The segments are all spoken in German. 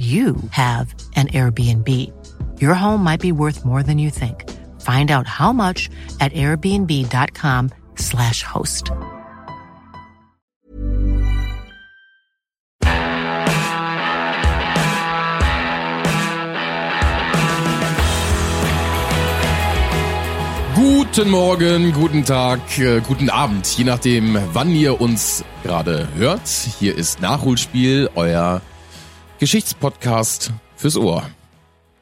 you have an Airbnb. Your home might be worth more than you think. Find out how much at airbnb.com/slash host. Guten Morgen, guten Tag, äh, guten Abend, je nachdem, wann ihr uns gerade hört. Hier ist Nachholspiel, euer Geschichtspodcast fürs Ohr.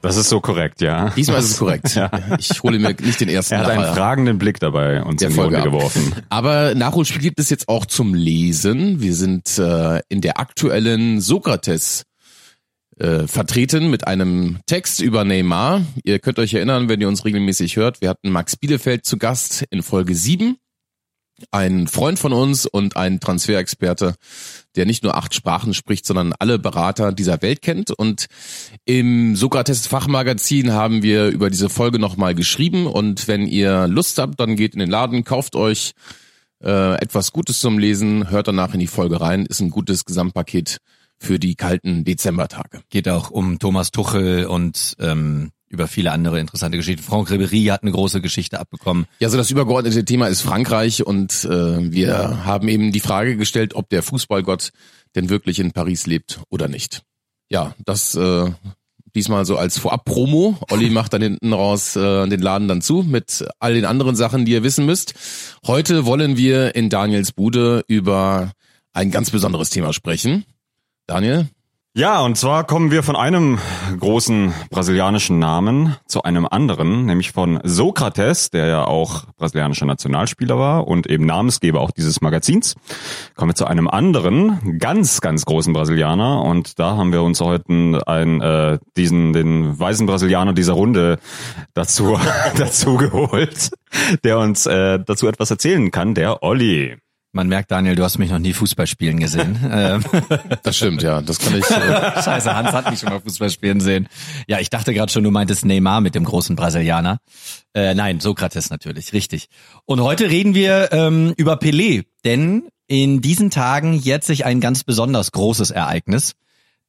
Das ist so korrekt, ja. Diesmal ist es korrekt. Ja. Ich hole mir nicht den ersten Er hat einen Lacher fragenden Blick dabei uns der in die Folge Runde ab. geworfen. Aber Nachholspiel gibt es jetzt auch zum Lesen. Wir sind äh, in der aktuellen Sokrates äh, vertreten mit einem Text über Neymar. Ihr könnt euch erinnern, wenn ihr uns regelmäßig hört, wir hatten Max Bielefeld zu Gast in Folge 7. Ein Freund von uns und ein Transferexperte, der nicht nur acht Sprachen spricht, sondern alle Berater dieser Welt kennt. Und im Sokrates Fachmagazin haben wir über diese Folge nochmal geschrieben. Und wenn ihr Lust habt, dann geht in den Laden, kauft euch äh, etwas Gutes zum Lesen, hört danach in die Folge rein. Ist ein gutes Gesamtpaket für die kalten Dezembertage. Geht auch um Thomas Tuchel und ähm, über viele andere interessante Geschichten. Franck Ribéry hat eine große Geschichte abbekommen. Ja, so das übergeordnete Thema ist Frankreich und äh, wir haben eben die Frage gestellt, ob der Fußballgott denn wirklich in Paris lebt oder nicht. Ja, das äh, diesmal so als Vorab-Promo. Olli macht dann hinten raus äh, den Laden dann zu mit all den anderen Sachen, die ihr wissen müsst. Heute wollen wir in Daniels Bude über ein ganz besonderes Thema sprechen. Daniel? Ja, und zwar kommen wir von einem großen brasilianischen Namen zu einem anderen, nämlich von Sokrates, der ja auch brasilianischer Nationalspieler war und eben Namensgeber auch dieses Magazins. Kommen wir zu einem anderen, ganz, ganz großen Brasilianer und da haben wir uns heute einen, äh, diesen, den weisen Brasilianer dieser Runde dazu, dazu geholt, der uns äh, dazu etwas erzählen kann, der Olli. Man merkt, Daniel, du hast mich noch nie Fußball spielen gesehen. ähm, Das stimmt, ja. Das kann ich. Äh, Scheiße, Hans hat mich schon mal Fußball spielen sehen. Ja, ich dachte gerade schon, du meintest Neymar mit dem großen Brasilianer. Äh, nein, Sokrates natürlich, richtig. Und heute reden wir ähm, über Pelé, denn in diesen Tagen jährt sich ein ganz besonders großes Ereignis.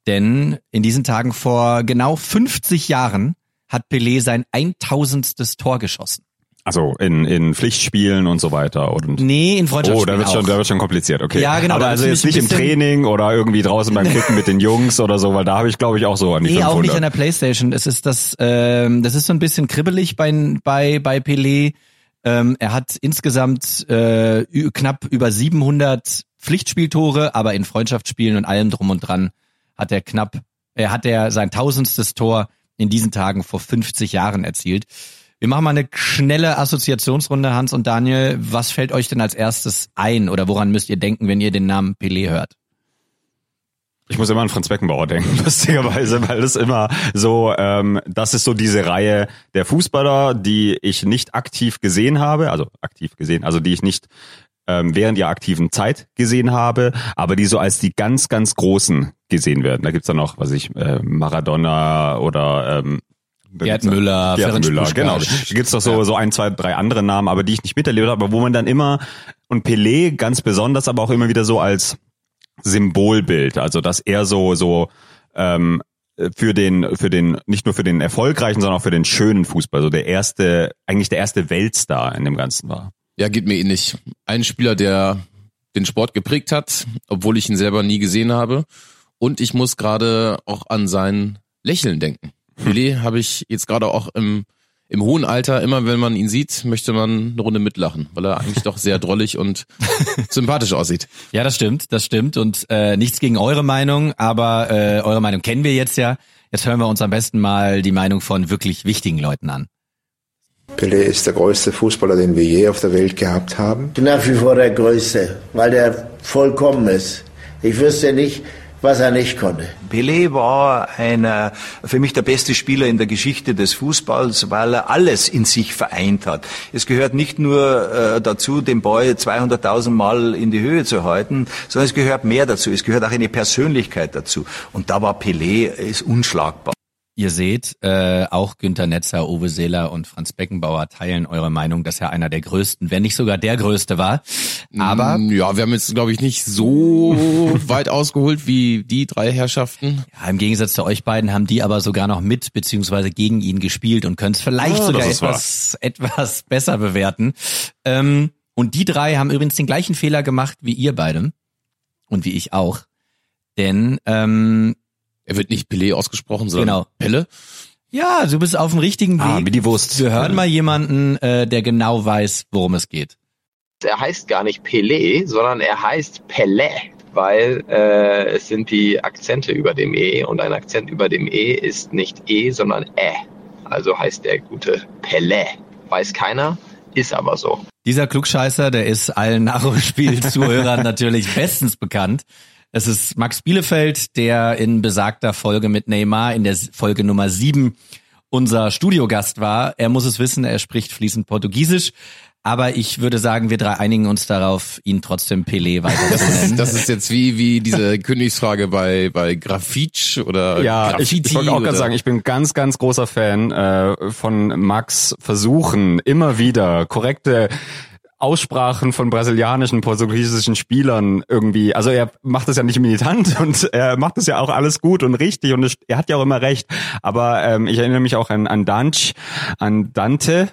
Denn in diesen Tagen vor genau 50 Jahren hat Pelé sein 1000. Tor geschossen. Also in, in Pflichtspielen und so weiter. Und Nee, in Oh, Freundschaftsspielen da wird schon, da wird schon kompliziert. Okay. Ja, genau, Aber also jetzt nicht im Training oder irgendwie draußen beim Kicken mit den Jungs oder so, weil da habe ich glaube ich auch so an die Nee, 500. auch nicht an der Playstation. Es ist das, ähm, das ist so ein bisschen kribbelig bei, bei, bei Pelé. Ähm, er hat insgesamt äh, knapp über 700 Pflichtspieltore, aber in Freundschaftsspielen und allem drum und dran hat er knapp, er hat er sein tausendstes Tor in diesen Tagen vor 50 Jahren erzielt. Wir machen mal eine schnelle Assoziationsrunde, Hans und Daniel. Was fällt euch denn als erstes ein oder woran müsst ihr denken, wenn ihr den Namen Pelé hört? Ich muss immer an Franz Beckenbauer denken, lustigerweise, weil das immer so, ähm, das ist so diese Reihe der Fußballer, die ich nicht aktiv gesehen habe, also aktiv gesehen, also die ich nicht ähm, während ihrer aktiven Zeit gesehen habe, aber die so als die ganz, ganz Großen gesehen werden. Da gibt's dann noch, was ich, äh, Maradona oder ähm, Gerd Müller, Gerd Ferenc Müller, Puskás. genau. Da gibt's doch so, so ein, zwei, drei andere Namen, aber die ich nicht miterlebt habe, aber wo man dann immer, und Pelé ganz besonders, aber auch immer wieder so als Symbolbild, also dass er so so ähm, für den für den nicht nur für den erfolgreichen, sondern auch für den schönen Fußball, so der erste eigentlich der erste Weltstar in dem Ganzen war. Ja, geht mir ähnlich. Ein Spieler, der den Sport geprägt hat, obwohl ich ihn selber nie gesehen habe. Und ich muss gerade auch an sein Lächeln denken. Pelé habe ich jetzt gerade auch im, im hohen Alter, immer wenn man ihn sieht, möchte man eine Runde mitlachen, weil er eigentlich doch sehr drollig und sympathisch aussieht. Ja, das stimmt, das stimmt. Und äh, nichts gegen eure Meinung, aber äh, eure Meinung kennen wir jetzt ja. Jetzt hören wir uns am besten mal die Meinung von wirklich wichtigen Leuten an. Pelé ist der größte Fußballer, den wir je auf der Welt gehabt haben. nach wie vor der Größte, weil der vollkommen ist. Ich wüsste nicht, was er nicht konnte. Pelé war einer, für mich der beste Spieler in der Geschichte des Fußballs, weil er alles in sich vereint hat. Es gehört nicht nur äh, dazu, den Boy 200.000 Mal in die Höhe zu halten, sondern es gehört mehr dazu. Es gehört auch eine Persönlichkeit dazu. Und da war Pelé ist unschlagbar. Ihr seht, äh, auch Günter Netzer, Uwe Seeler und Franz Beckenbauer teilen eure Meinung, dass er einer der größten, wenn nicht sogar der größte war. Aber Mm, ja, wir haben jetzt, glaube ich, nicht so weit ausgeholt wie die drei Herrschaften. ja, im Gegensatz zu euch beiden haben die aber sogar noch mit beziehungsweise gegen ihn gespielt und können es vielleicht Ah, sogar etwas, etwas besser bewerten. Ähm, und die drei haben übrigens den gleichen Fehler gemacht wie ihr beide und wie ich auch. Denn ähm, Er wird nicht Pelé ausgesprochen, sondern Genau. Pelle. ja, du bist auf dem richtigen Weg. Ah, wie die Wurst. Wir hören mal jemanden, äh, der genau weiß, worum es geht. er heißt gar nicht Pelé, sondern er heißt Pelé, weil äh, es sind die Akzente über dem E und ein Akzent über dem E ist nicht E, sondern Ä. Also heißt der gute Pelé. Weiß keiner, ist aber so. Dieser Klugscheißer, der ist allen Nachholspiel-Zuhörern natürlich bestens bekannt. Es ist Max Bielefeld, der in besagter Folge mit Neymar in der Folge Nummer sieben unser Studiogast war. Er muss es wissen, er spricht fließend Portugiesisch. Aber ich würde sagen, wir drei einigen uns darauf, ihn trotzdem Pelé weiter zu nennen. Das ist jetzt wie, wie diese Königsfrage bei, bei Grafitsch oder Ja, ich, Graffiti ich wollte auch gerade sagen, ich bin ganz, ganz großer Fan äh, von Max Versuchen, immer wieder korrekte Aussprachen von brasilianischen, portugiesischen Spielern irgendwie, also er macht das ja nicht militant und er macht das ja auch alles gut und richtig und er hat ja auch immer recht, aber ähm, ich erinnere mich auch an, an Danch, an Dante,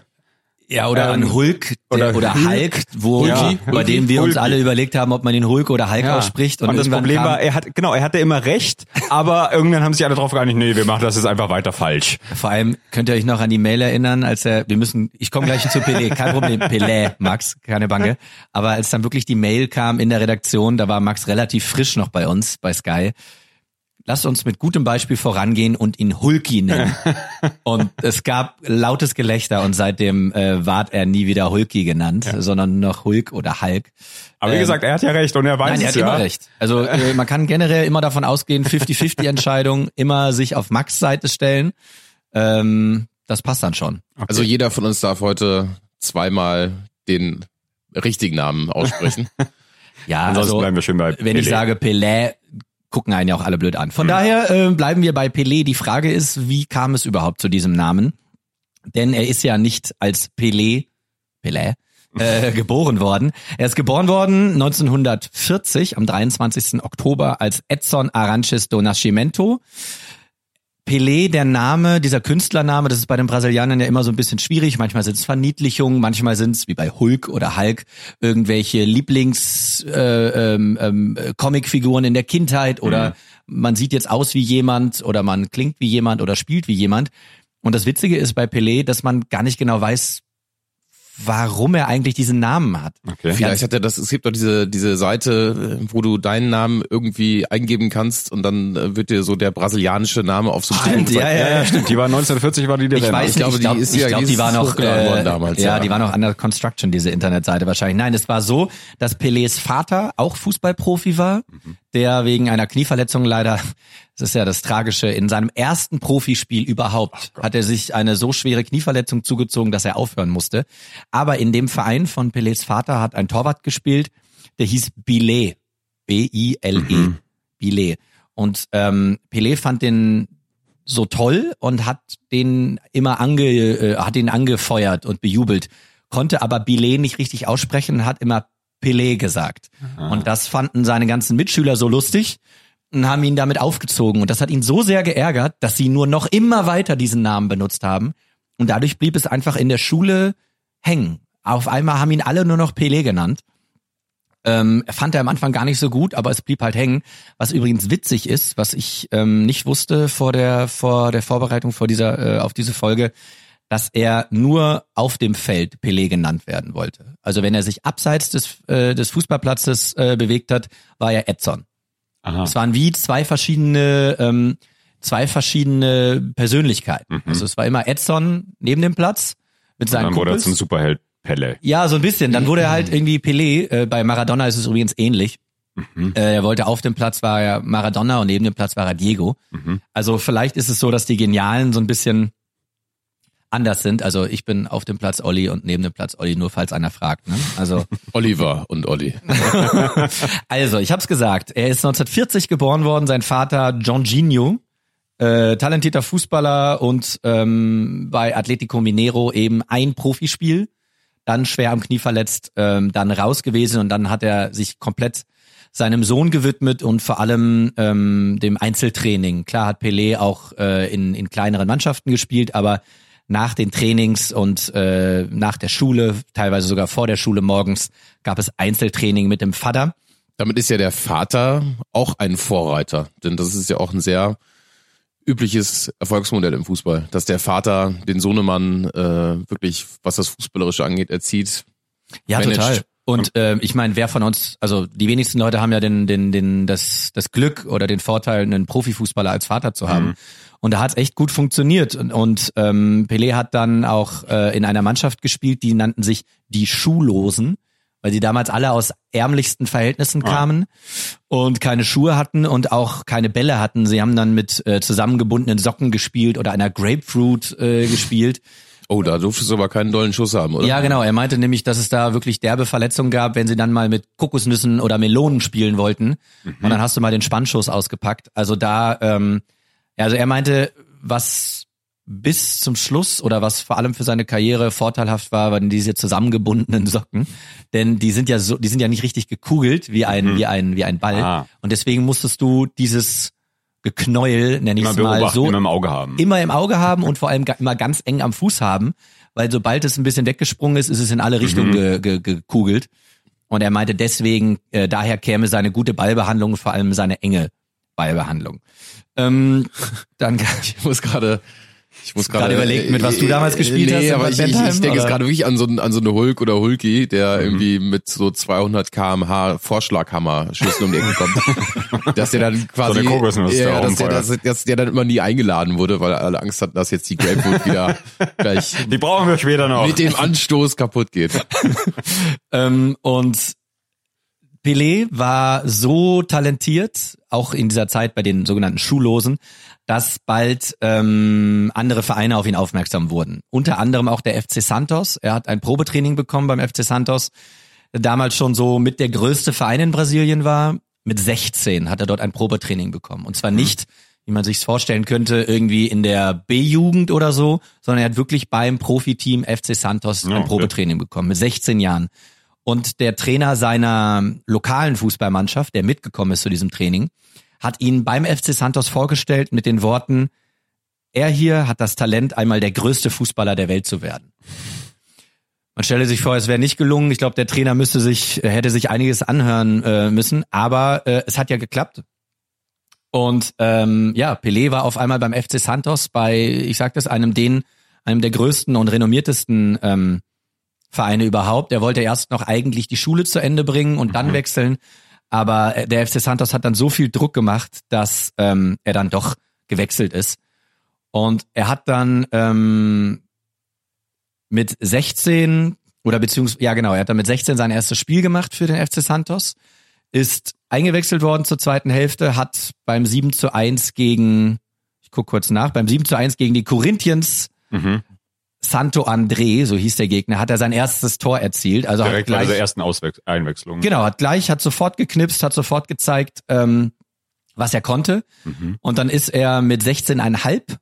Ja, oder Ähm, an Hulk der, oder oder, Hulk. Hulk, wo, Ja, bei dem wir uns Hulki. alle überlegt haben, ob man den Hulk oder Hulk ausspricht. Und, Und, das Problem war, er hat, genau, er hatte immer recht, aber irgendwann haben sich alle drauf geeinigt, nee, wir machen das jetzt einfach weiter falsch. Vor allem könnt ihr euch noch an die Mail erinnern, als er, wir müssen, ich komme gleich zu Pelé, kein Problem, Pelé, Max, keine Bange. Aber als dann wirklich die Mail kam in der Redaktion, da war Max relativ frisch noch bei uns, bei Sky. Lasst uns mit gutem Beispiel vorangehen und ihn Hulki nennen. und es gab lautes Gelächter und seitdem äh, ward er nie wieder Hulki genannt, sondern noch Hulk oder Hulk. Aber wie Ähm, gesagt, er hat ja recht und er weiß Nein, er es hat ja. immer recht. Also äh, man kann generell immer davon ausgehen, 50-50 Entscheidung, immer sich auf Max Seite stellen. Ähm, das passt dann schon. Also jeder von uns darf heute zweimal den richtigen Namen aussprechen. Ja, Ansonsten also bleiben wir schön bei wenn ich Pelé. sage Pelé, gucken einen ja auch alle blöd an. Von daher äh, bleiben wir bei Pelé. Die Frage ist, wie kam es überhaupt zu diesem Namen? Denn er ist ja nicht als Pelé, Pelé, äh, geboren worden. Er ist geboren worden 1940 am 23. Oktober als Edson Aranches do Nascimento. Pelé, der Name, dieser Künstlername, das ist bei den Brasilianern ja immer so ein bisschen schwierig. Manchmal sind es Verniedlichungen, manchmal sind es wie bei Hulk oder Hulk irgendwelche Lieblings äh, ähm, ähm, Comicfiguren in der Kindheit oder man sieht jetzt aus wie jemand oder man klingt wie jemand oder spielt wie jemand. Und das Witzige ist bei Pelé, dass man gar nicht genau weiß, warum er eigentlich diesen Namen hat. Okay. Vielleicht hat er das, es gibt doch diese, diese Seite, wo du deinen Namen irgendwie eingeben kannst und dann äh, wird dir so der brasilianische Name auf so einem Stift ja, ja, ja, Stimmt, die war 1940 war die der Ich Renner. weiß Ich nicht, glaube, ich glaube, die ist ich ja- glaub, die die ist war noch äh, worden damals, ja, ja. die war noch under construction diese Internetseite wahrscheinlich. Nein, es war so, dass Pelés Vater auch Fußballprofi war, der wegen einer Knieverletzung leider, das ist ja das Tragische, in seinem ersten Profispiel überhaupt hat er sich eine so schwere Knieverletzung zugezogen, dass er aufhören musste. Aber in dem Verein von Pelés Vater hat ein Torwart gespielt, der hieß Billet, B-I-L-E, Billet. Und ähm, Pelé fand den so toll und hat den immer ange, äh, hat ihn angefeuert und bejubelt, konnte aber Billet nicht richtig aussprechen, hat immer Pelé gesagt. Und das fanden seine ganzen Mitschüler so lustig und haben ihn damit aufgezogen. Und das hat ihn so sehr geärgert, dass sie nur noch immer weiter diesen Namen benutzt haben. Und dadurch blieb es einfach in der Schule hängen. Auf einmal haben ihn alle nur noch Pelé genannt. Ähm, fand er am Anfang gar nicht so gut, aber es blieb halt hängen. Was übrigens witzig ist, was ich ähm, nicht wusste vor der vor der Vorbereitung vor dieser äh, auf diese Folge, dass er nur auf dem Feld Pelé genannt werden wollte. Also wenn er sich abseits des äh, des Fußballplatzes äh, bewegt hat, war er Edson. Aha. Es waren wie zwei verschiedene ähm, zwei verschiedene Persönlichkeiten. Also es war immer Edson neben dem Platz mit seinen Dann wurde er zum Superheld Pelle. Ja, so ein bisschen. Dann wurde er halt irgendwie Pelé. Äh, bei Maradona ist es übrigens ähnlich. Äh, er wollte auf dem Platz war er Maradona und neben dem Platz war er Diego. Also vielleicht ist es so, dass die Genialen so ein bisschen anders sind. Also ich bin auf dem Platz Olli und neben dem Platz Olli, nur falls einer fragt. Ne? Also Oliver und Olli. Also, ich hab's gesagt. Er ist 1940 geboren worden. Sein Vater Jorginho, äh, talentierter Fußballer und ähm, bei Atletico Mineiro eben ein Profispiel, dann schwer am Knie verletzt, ähm, dann raus gewesen und dann hat er sich komplett seinem Sohn gewidmet und vor allem ähm, dem Einzeltraining. Klar hat Pelé auch äh, in, in kleineren Mannschaften gespielt, aber nach den Trainings und äh, nach der Schule, teilweise sogar vor der Schule morgens, gab es Einzeltraining mit dem Vater. Damit ist ja der Vater auch ein Vorreiter, denn das ist ja auch ein sehr übliches Erfolgsmodell im Fußball, dass der Vater den Sohnemann äh, wirklich, was das Fußballerische angeht, erzieht. Ja, managt. total. Und ähm, ich meine, wer von uns, also die wenigsten Leute haben ja den, den, den, das, das Glück oder den Vorteil, einen Profifußballer als Vater zu haben. Und da hat's echt gut funktioniert. Und, und ähm, Pelé hat dann auch äh, in einer Mannschaft gespielt, die nannten sich die Schuhlosen, weil sie damals alle aus ärmlichsten Verhältnissen kamen und keine Schuhe hatten und auch keine Bälle hatten. Sie haben dann mit äh, zusammengebundenen Socken gespielt oder einer Grapefruit äh, gespielt. Oh, da durftest du aber keinen dollen Schuss haben, oder? Ja, genau. Er meinte nämlich, dass es da wirklich derbe Verletzungen gab, wenn sie dann mal mit Kokosnüssen oder Melonen spielen wollten. Und dann hast du mal den Spannschuss ausgepackt. Also da, ähm, ja, also er meinte, was bis zum Schluss oder was vor allem für seine Karriere vorteilhaft war, waren diese zusammengebundenen Socken, denn die sind ja so, die sind ja nicht richtig gekugelt wie ein wie ein wie ein Ball Ah. und deswegen musstest du dieses Geknäuel, nenne ich es mal so, immer im Auge haben. immer im Auge haben und vor allem immer ganz eng am Fuß haben, weil sobald es ein bisschen weggesprungen ist, ist es in alle Richtungen ge, ge, gekugelt. Und er meinte deswegen, äh, daher käme seine gute Ballbehandlung, und vor allem seine enge Ballbehandlung. Ähm, dann Ich muss gerade ich muss gerade überlegt, mit was du damals gespielt hast nee, in aber ich, ich, Bentheim, ich denke jetzt oder? gerade wirklich an so, an so eine Hulk oder Hulki, Mhm. der irgendwie mit so 200 kmh Vorschlaghammer Schüssen um die Ecke kommt. dass der dann quasi, eine Kokosnuss, ja, der dass, der, dass, dass der dann immer nie eingeladen wurde, weil alle Angst hatten, dass jetzt die Grapefruit wieder gleich Die brauchen wir später noch. mit dem Anstoß kaputt geht. Ähm, und Pelé war so talentiert, auch in dieser Zeit bei den sogenannten Schullosen, dass bald ähm, andere Vereine auf ihn aufmerksam wurden. Unter anderem auch der FC Santos. Er hat ein Probetraining bekommen beim FC Santos, der damals schon so mit der größte Verein in Brasilien war. Mit 16 hat er dort ein Probetraining bekommen. Und zwar nicht, wie man sich's vorstellen könnte, irgendwie in der B-Jugend oder so, sondern er hat wirklich beim Profiteam FC Santos Ja, ein okay. Probetraining bekommen, mit 16 Jahren. Und der Trainer seiner lokalen Fußballmannschaft, der mitgekommen ist zu diesem Training, hat ihn beim FC Santos vorgestellt mit den Worten, er hier hat das Talent, einmal der größte Fußballer der Welt zu werden. Man stelle sich vor, es wäre nicht gelungen. Ich glaube, der Trainer müsste sich, hätte sich einiges anhören äh, müssen, aber äh, es hat ja geklappt. Und ähm, ja, Pelé war auf einmal beim FC Santos bei, ich sag das, einem den, einem der größten und renommiertesten ähm, Vereine überhaupt. Er wollte erst noch eigentlich die Schule zu Ende bringen und dann wechseln. Aber äh, der FC Santos hat dann so viel Druck gemacht, dass ähm, er dann doch gewechselt ist. Und er hat dann ähm, mit 16 oder beziehungsweise, ja genau, er hat dann mit 16 sein erstes Spiel gemacht für den FC Santos, ist eingewechselt worden zur zweiten Hälfte, hat beim 7 zu 1 gegen, ich guck kurz nach, beim 7 zu 1 gegen die Corinthians Mhm. Santo André, so hieß der Gegner, hat er sein erstes Tor erzielt. Also hat Direkt bei gleich, der ersten Auswech Einwechslung. Genau, hat gleich, hat sofort geknipst, hat sofort gezeigt, ähm, was er konnte. Mhm. Und dann ist er mit 16,5,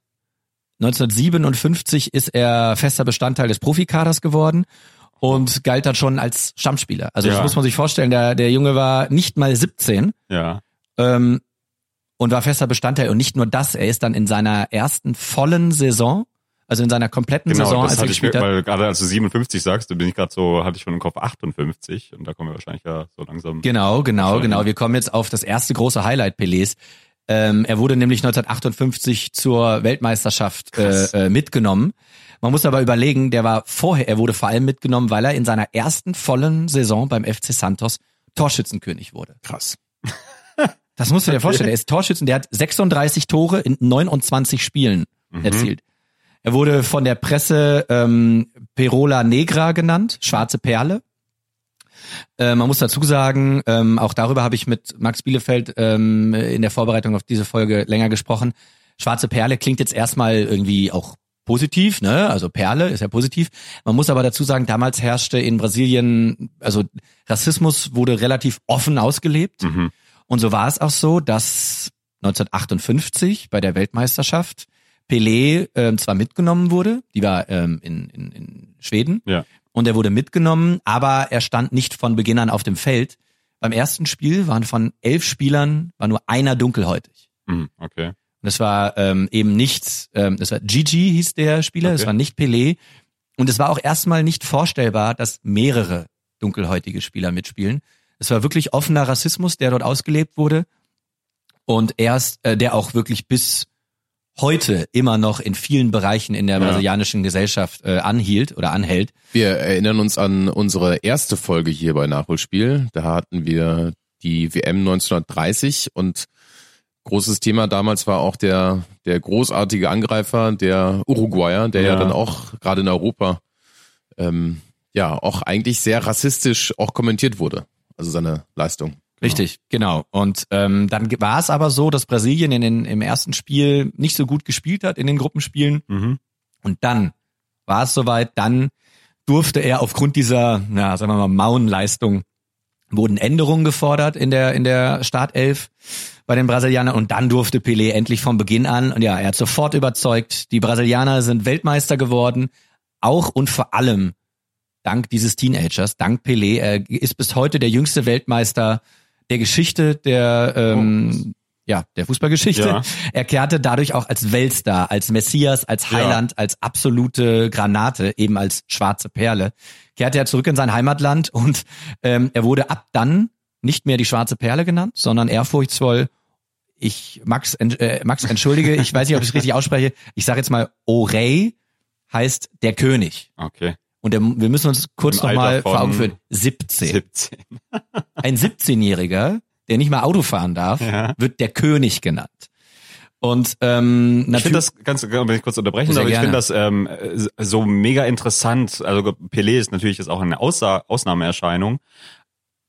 1957 ist er fester Bestandteil des Profikaders geworden und galt dann schon als Stammspieler. Also das Ja. muss man sich vorstellen, der, der Junge war nicht mal 17 Ja. ähm, und war fester Bestandteil. Und nicht nur das, er ist dann in seiner ersten vollen Saison, also in seiner kompletten Genau, Saison, das als er hatte ich, gespielt hat, weil gerade als du 57 sagst, da bin ich gerade so, hatte ich schon im Kopf 58 und da kommen wir wahrscheinlich ja so langsam. Genau, genau, genau. Wir kommen jetzt auf das erste große Highlight Pelés. Ähm, er wurde nämlich 1958 zur Weltmeisterschaft äh, äh, mitgenommen. Man muss aber überlegen, der war vorher, er wurde vor allem mitgenommen, weil er in seiner ersten vollen Saison beim FC Santos Torschützenkönig wurde. Krass. Das musst du dir vorstellen. Er ist Torschützen, der hat 36 Tore in 29 Spielen erzielt. Er wurde von der Presse ähm, Perola Negra genannt, schwarze Perle. Äh, man muss dazu sagen, ähm, auch darüber habe ich mit Max Bielefeld ähm, in der Vorbereitung auf diese Folge länger gesprochen. Schwarze Perle klingt jetzt erstmal irgendwie auch positiv, ne? Also Perle ist ja positiv. Man muss aber dazu sagen, damals herrschte in Brasilien, also Rassismus wurde relativ offen ausgelebt. Mhm. Und so war es auch so, dass 1958 bei der Weltmeisterschaft Pelé ähm, zwar mitgenommen wurde, die war ähm, in, in, in Schweden, Ja. und er wurde mitgenommen, aber er stand nicht von Beginn an auf dem Feld. Beim ersten Spiel waren von elf Spielern war nur einer dunkelhäutig. Mhm. Okay. Und es war ähm, eben nicht, ähm, das war Gigi hieß der Spieler, es Okay. war nicht Pelé. Und es war auch erstmal nicht vorstellbar, dass mehrere dunkelhäutige Spieler mitspielen. Es war wirklich offener Rassismus, der dort ausgelebt wurde. Und erst, äh, der auch wirklich bis heute immer noch in vielen Bereichen in der brasilianischen Gesellschaft äh, anhielt oder anhält. Wir erinnern uns an unsere erste Folge hier bei Nachholspiel. Da hatten wir die WM 1930 und großes Thema damals war auch der, der großartige Angreifer, der Uruguayer, der ja, Ja. dann auch gerade in Europa ähm, ja auch eigentlich sehr rassistisch auch kommentiert wurde. Also seine Leistung. Richtig, genau. Und ähm, dann war es aber so, dass Brasilien in den, im ersten Spiel nicht so gut gespielt hat in den Gruppenspielen. Mhm. Und dann war es soweit, dann durfte er aufgrund dieser, na, sagen wir mal, Mauenleistung, wurden Änderungen gefordert in der, in der Startelf bei den Brasilianern und dann durfte Pelé endlich von Beginn an, und ja, er hat sofort überzeugt, die Brasilianer sind Weltmeister geworden, auch und vor allem dank dieses Teenagers, dank Pelé, er ist bis heute der jüngste Weltmeister der Geschichte der, ähm, ja, der Fußballgeschichte. Ja. Er kehrte dadurch auch als Weltstar, als Messias, als Ja. Heiland, als absolute Granate, eben als schwarze Perle, kehrte er zurück in sein Heimatland und ähm, er wurde ab dann nicht mehr die schwarze Perle genannt, sondern ehrfurchtsvoll, ich, Max, äh, Max, entschuldige, ich weiß nicht, ob ich es richtig ausspreche, ich sage jetzt mal, Orey heißt der König. Okay. Und der, wir müssen uns kurz nochmal vor Augen führen. 17. 17. Ein 17-Jähriger, der nicht mal Auto fahren darf, Ja. wird der König genannt. Und ähm, Ich finde natürlich, das ganz, wenn ich kurz unterbrechen darf, ich finde das ähm, äh, so mega interessant. Also Pelé ist natürlich jetzt auch eine Aussa Ausnahmeerscheinung.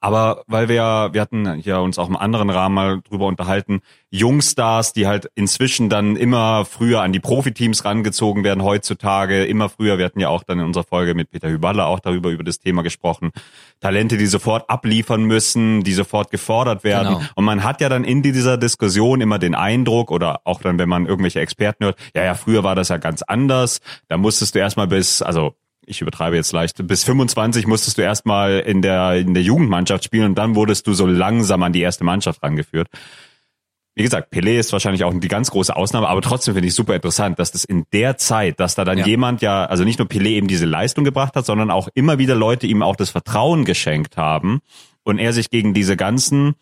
Aber weil wir, ja- wir hatten ja uns auch im anderen Rahmen mal drüber unterhalten, Jungstars, die halt inzwischen dann immer früher an die Profiteams rangezogen werden heutzutage, immer früher. Wir hatten ja auch dann in unserer Folge mit Peter Hüballer auch darüber über das Thema gesprochen. Talente, die sofort abliefern müssen, die sofort gefordert werden. Genau. Und man hat ja dann in dieser Diskussion immer den Eindruck oder auch dann, wenn man irgendwelche Experten hört, ja, ja, früher war das ja ganz anders. Da musstest du erstmal bis, also ich übertreibe jetzt leicht, bis 25 musstest du erstmal in der, in der Jugendmannschaft spielen und dann wurdest du so langsam an die erste Mannschaft rangeführt. Wie gesagt, Pelé ist wahrscheinlich auch die ganz große Ausnahme, aber trotzdem finde ich super interessant, dass das in der Zeit, dass da dann Ja. jemand ja, also nicht nur Pelé eben diese Leistung gebracht hat, sondern auch immer wieder Leute ihm auch das Vertrauen geschenkt haben und er sich gegen diese ganzen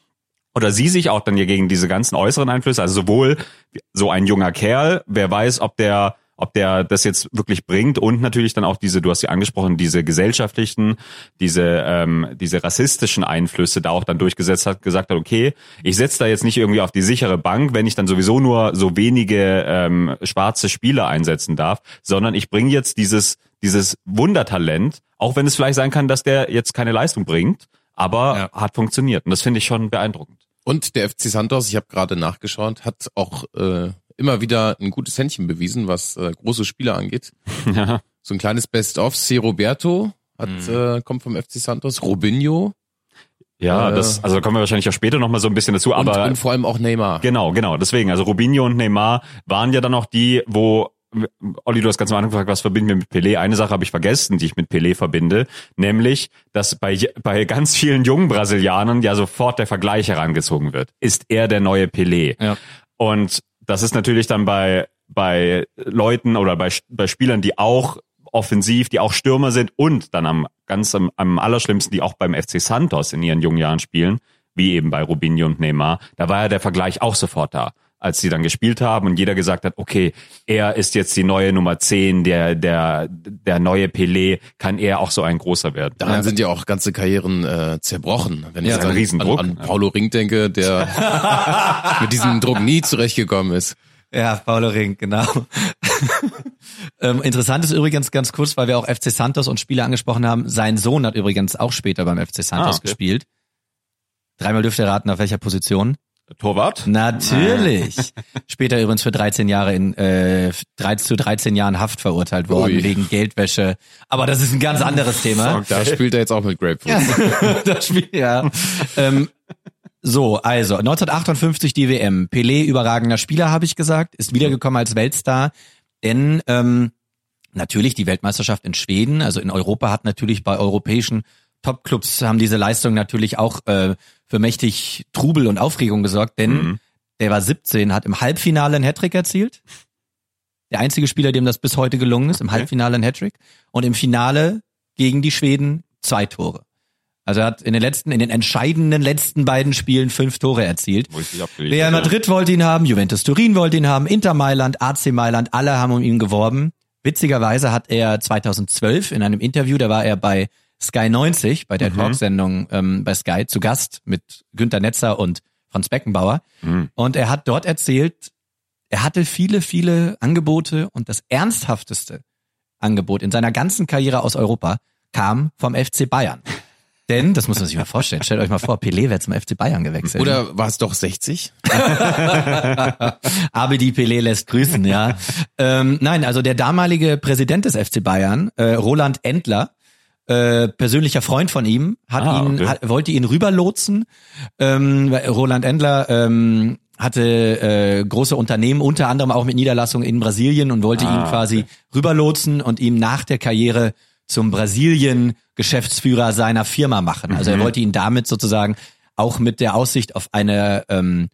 oder sie sich auch dann ja gegen diese ganzen äußeren Einflüsse, also sowohl so ein junger Kerl, wer weiß, ob der ob der das jetzt wirklich bringt und natürlich dann auch diese, du hast ja angesprochen, diese gesellschaftlichen, diese ähm, diese rassistischen Einflüsse da auch dann durchgesetzt hat, gesagt hat, okay, ich setze da jetzt nicht irgendwie auf die sichere Bank, wenn ich dann sowieso nur so wenige ähm, schwarze Spieler einsetzen darf, sondern ich bringe jetzt dieses dieses Wundertalent, auch wenn es vielleicht sein kann, dass der jetzt keine Leistung bringt, aber Ja. hat funktioniert und das finde ich schon beeindruckend. Und der FC Santos, ich habe gerade nachgeschaut, hat auch äh, immer wieder ein gutes Händchen bewiesen, was äh, große Spieler angeht. Ja. So ein kleines Best-of. C. Roberto hat, äh, kommt vom FC Santos. Robinho Ja, Äh, das, also da kommen wir wahrscheinlich auch später nochmal so ein bisschen dazu, und, aber und vor allem auch Neymar. genau, genau, deswegen, also Rubinho und Neymar waren ja dann auch die, wo Olli, du hast ganz am Anfang gefragt, was verbinden wir mit Pelé? Eine Sache habe ich vergessen, die ich mit Pelé verbinde, nämlich, dass bei, bei ganz vielen jungen Brasilianern ja sofort der Vergleich herangezogen wird. Ist er der neue Pelé? Ja. Und das ist natürlich dann bei, bei Leuten oder bei, bei Spielern, die auch offensiv, die auch Stürmer sind und dann am ganz am, am allerschlimmsten, die auch beim FC Santos in ihren jungen Jahren spielen, wie eben bei Rubinho und Neymar, da war ja der Vergleich auch sofort da, als sie dann gespielt haben und jeder gesagt hat, okay, er ist jetzt die neue Nummer 10, der, der, der neue Pelé, kann er auch so ein großer werden. Daran sind ja auch ganze Karrieren äh, zerbrochen. Wenn Ja, ich ein an, Riesendruck. an, an Paulo Ring denke, der mit diesem Druck nie zurechtgekommen ist. ja, Paulo Ring, genau. Ähm, interessant ist übrigens ganz kurz, weil wir auch FC Santos und Spieler angesprochen haben. Sein Sohn hat übrigens auch später beim FC Santos Ah, okay. gespielt. Dreimal dürft ihr raten, auf welcher Position? Torwart? Natürlich. Später übrigens für 13 Jahre in äh, 13 zu 13 Jahren Haft verurteilt worden Ui. wegen Geldwäsche. Aber das ist ein ganz anderes Thema. Da spielt er jetzt auch mit Grapefruit. das Spiel, ja. ähm, so, also 1958 die WM. Pelé überragender Spieler, habe ich gesagt, ist wiedergekommen als Weltstar, denn ähm, natürlich die Weltmeisterschaft in Schweden, also in Europa hat natürlich bei europäischen Topclubs haben diese Leistungen natürlich auch äh, für mächtig Trubel und Aufregung gesorgt, denn Mhm. der war 17, hat im Halbfinale einen Hattrick erzielt. Der einzige Spieler, dem das bis heute gelungen ist, im Halbfinale ein Hattrick und im Finale gegen die Schweden zwei Tore. Also er hat in den letzten, in den entscheidenden letzten beiden Spielen fünf Tore erzielt. Real. Madrid wollte ihn haben, Juventus Turin wollte ihn haben, Inter Mailand, AC Mailand, alle haben um ihn geworben. Witzigerweise hat er 2012 in einem Interview, da war er bei Sky 90, bei der Mhm. Talksendung ähm, bei Sky, zu Gast mit Günter Netzer und Franz Beckenbauer. Mhm. Und er hat dort erzählt, er hatte viele, viele Angebote und das ernsthafteste Angebot in seiner ganzen Karriere aus Europa kam vom FC Bayern. Denn, das muss man sich mal vorstellen, stellt euch mal vor, Pelé wäre zum FC Bayern gewechselt. Oder war es doch 60? Abedi Pelé lässt grüßen, ja. ähm, nein, also der damalige Präsident des FC Bayern, äh, Roland Endler, äh, persönlicher Freund von ihm, hat Ah, ihn, okay. hat, wollte ihn rüberlotsen. Ähm, Roland Endler ähm, hatte äh, große Unternehmen, unter anderem auch mit Niederlassungen in Brasilien und wollte Ah, ihn quasi rüberlotsen und ihm nach der Karriere zum Brasilien Geschäftsführer seiner Firma machen. Also er wollte ihn damit sozusagen auch mit der Aussicht auf eine ähm,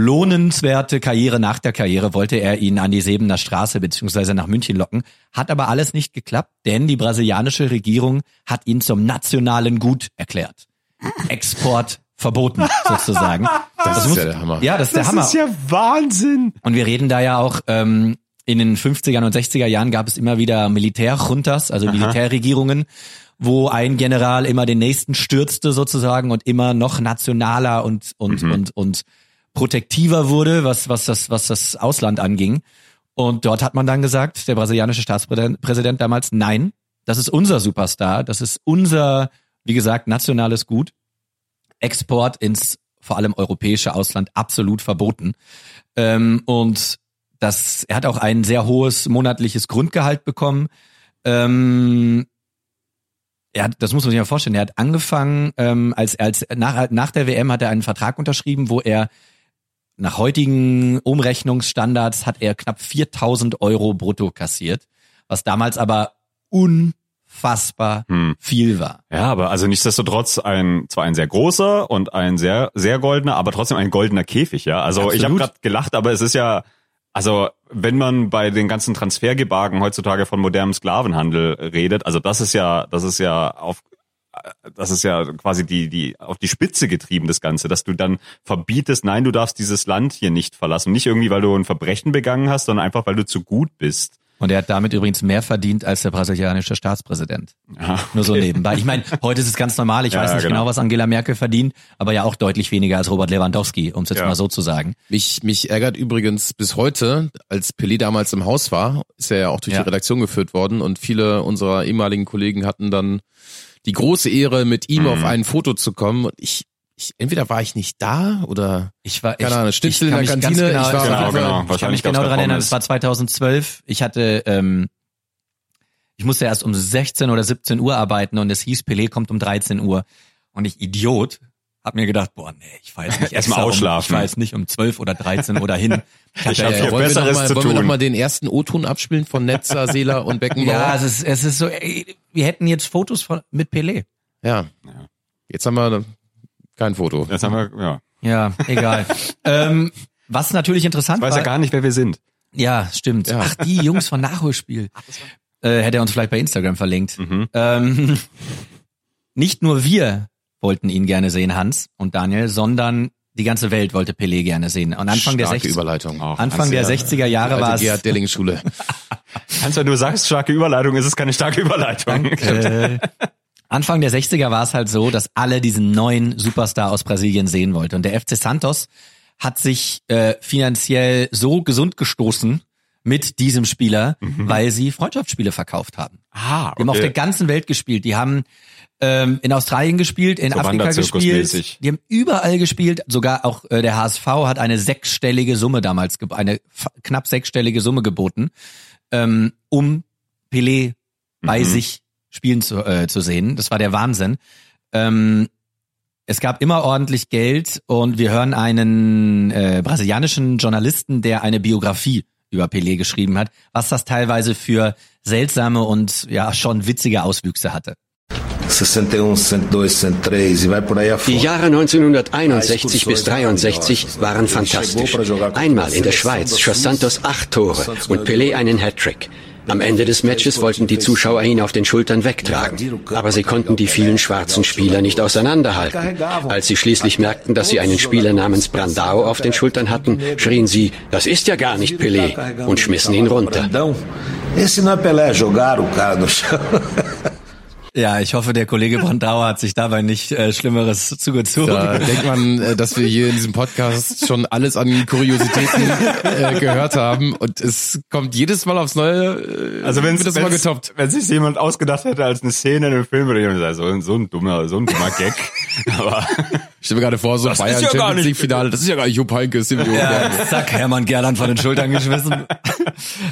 lohnenswerte Karriere nach der Karriere wollte er ihn an die Sebener Straße beziehungsweise nach München locken. Hat aber alles nicht geklappt, denn die brasilianische Regierung hat ihn zum nationalen Gut erklärt. Export verboten, sozusagen. Das, ist ja der Hammer. Ja, das ist der Hammer. ja Wahnsinn. Und wir reden da ja auch, ähm, in den 50er und 60er Jahren gab es immer wieder Militärjuntas, also Militärregierungen, wo ein General immer den nächsten stürzte sozusagen und immer noch nationaler und, und, und, und protektiver wurde, was, was das, was das Ausland anging. Und dort hat man dann gesagt, der brasilianische Staatspräsident Präsident damals, nein, das ist unser Superstar, das ist unser, wie gesagt, nationales Gut. Export ins vor allem europäische Ausland absolut verboten. Ähm, und das, er hat auch ein sehr hohes monatliches Grundgehalt bekommen. Ähm, er hat, das muss man sich mal vorstellen. Er hat angefangen, ähm, als, als nach, nach der WM hat er einen Vertrag unterschrieben, wo er nach heutigen Umrechnungsstandards hat er knapp 4000 Euro brutto kassiert, was damals aber unfassbar Hm. viel war. Ja, aber also nichtsdestotrotz ein zwar ein sehr großer und ein sehr sehr goldener, aber trotzdem ein goldener Käfig, ja. Also ich habe Absolut. gerade gelacht, aber es ist ja also wenn man bei den ganzen Transfergebagen heutzutage von modernem Sklavenhandel redet, also das ist ja das ist ja auf das ist ja quasi die die auf die Spitze getrieben das Ganze, dass du dann verbietest, nein, du darfst dieses Land hier nicht verlassen, nicht irgendwie weil du ein Verbrechen begangen hast, sondern einfach weil du zu gut bist. Und er hat damit übrigens mehr verdient als der brasilianische Staatspräsident. Ja, Nur so nebenbei. Ich meine, heute ist es ganz normal. Ich Ja, weiß nicht genau. genau. was Angela Merkel verdient, aber ja auch deutlich weniger als Robert Lewandowski, um es jetzt Ja. mal so zu sagen. Mich, mich ärgert übrigens bis heute, als Pelé damals im Haus war, ist er ja auch durch Ja. die Redaktion geführt worden und viele unserer ehemaligen Kollegen hatten dann die große Ehre, mit ihm Mhm. auf ein Foto zu kommen und ich, ich, entweder war ich nicht da oder Ich war, Keine ich, Ahnung, Schnitzel in kann der mich ganz Kantine, Genau, ich war- genau, Fall- genau. Ich kann mich genau daran da erinnern, es war 2012. Ich hatte, ähm, ich musste erst um 16 oder 17 Uhr arbeiten und es hieß, Pelé kommt um 13 Uhr. Und ich, Idiot, hab mir gedacht, boah, nee, ich fahr jetzt nicht Erst mal extra ausschlafen. Um, ich fahr jetzt nicht um 12 oder 13 oder hin. Ich hab Ja, hier wollen, wir Besseres noch mal, zu wollen wir tun. noch mal den ersten O-Ton abspielen von Netzer, Seeler und Beckenbauer? Ja, es ist, es ist so, ey, wir hätten jetzt Fotos von, mit Pelé. ja. Jetzt haben wir kein Foto. Jetzt haben wir ja. Ja, egal. ähm, was natürlich interessant Ich weiß war. ja gar nicht, wer wir sind. Ja, stimmt. Ja. Ach, die Jungs von Nachholspiel. Äh, hätte er uns vielleicht bei Instagram verlinkt. Mhm. Ähm, nicht nur wir wollten ihn gerne sehen, Hans und Daniel, sondern die ganze Welt wollte Pelé gerne sehen. Und Anfang der, Starke 60, Überleitung. Auch. Anfang der 60er Jahre war es. Gerhard Delling Schule. Hans, wenn du sagst, starke Überleitung, ist es keine starke Überleitung. Danke. Anfang der 60er war es halt so, dass alle diesen neuen Superstar aus Brasilien sehen wollten. Und der FC Santos hat sich äh, finanziell so gesund gestoßen mit diesem Spieler, weil sie Freundschaftsspiele verkauft haben. Ah, Die haben auf der ganzen Welt gespielt. Die haben ähm, in Australien gespielt, in So Afrika gespielt. Die haben überall gespielt. Sogar auch äh, der HSV hat eine sechsstellige Summe damals, eine knapp sechsstellige Summe geboten, ähm, um Pelé bei Mhm. sich spielen zu, äh, zu sehen. Das war der Wahnsinn. Ähm, es gab immer ordentlich Geld und wir hören einen äh, brasilianischen Journalisten, der eine Biografie über Pelé geschrieben hat, was das teilweise für seltsame und ja schon witzige Auswüchse hatte. 61, 62, 63 e aí afora. Die Jahre 1961 bis 63 waren fantastisch. Einmal in der Schweiz schoss Santos acht Tore und Pelé einen Hattrick. Am Ende des Matches wollten die Zuschauer ihn auf den Schultern wegtragen. Aber sie konnten die vielen schwarzen Spieler nicht auseinanderhalten. Als sie schließlich merkten, dass sie einen Spieler namens Brandao auf den Schultern hatten, schrien sie, das ist ja gar nicht Pelé und schmissen ihn runter. Ja, ich hoffe, der Kollege Brandauer hat sich dabei nicht äh, Schlimmeres zugezogen. Da denkt man, äh, dass wir hier in diesem Podcast schon alles an Kuriositäten äh, gehört haben und es kommt jedes Mal aufs Neue. Äh, Also wenn das mal getoppt. wenn sich jemand ausgedacht hätte als eine Szene in einem Film, würde jemand sagen, so, so ein dummer, so ein dummer Gag. Aber Ich stelle mir gerade vor, so Das Bayern ist ja Champions League Finale, das ist ja gar nicht Jupp Heynckes. Ja. Ja, zack, Hermann Gerland von den Schultern geschmissen.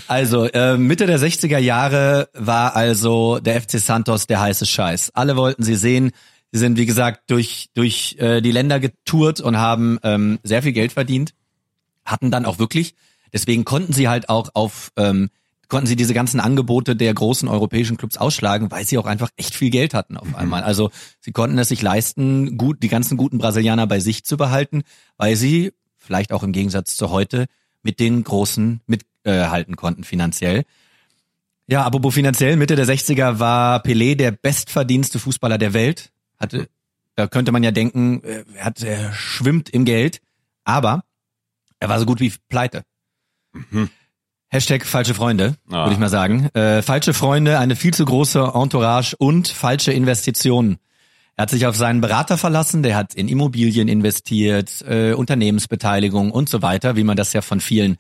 Also, äh, Mitte der 60er Jahre war also der FC Santos der heiße Scheiß. Alle wollten sie sehen. Sie sind, wie gesagt, durch, durch äh, die Länder getourt und haben ähm, sehr viel Geld verdient. Hatten dann auch wirklich, deswegen konnten sie halt auch auf, ähm, konnten sie diese ganzen Angebote der großen europäischen Clubs ausschlagen, weil sie auch einfach echt viel Geld hatten auf einmal. Also sie konnten es sich leisten, gut, die ganzen guten Brasilianer bei sich zu behalten, weil sie, vielleicht auch im Gegensatz zu heute, mit den Großen mithalten äh, konnten finanziell. Ja, apropos finanziell, Mitte der 60er war Pelé der bestverdienste Fußballer der Welt. Hatte, da könnte man ja denken, äh, er, hat, er schwimmt im Geld, aber er war so gut wie pleite. Hashtag falsche Freunde, Ah. würde ich mal sagen. Äh, falsche Freunde, eine viel zu große Entourage und falsche Investitionen. Er hat sich auf seinen Berater verlassen, der hat in Immobilien investiert, äh, Unternehmensbeteiligung und so weiter, wie man das ja von vielen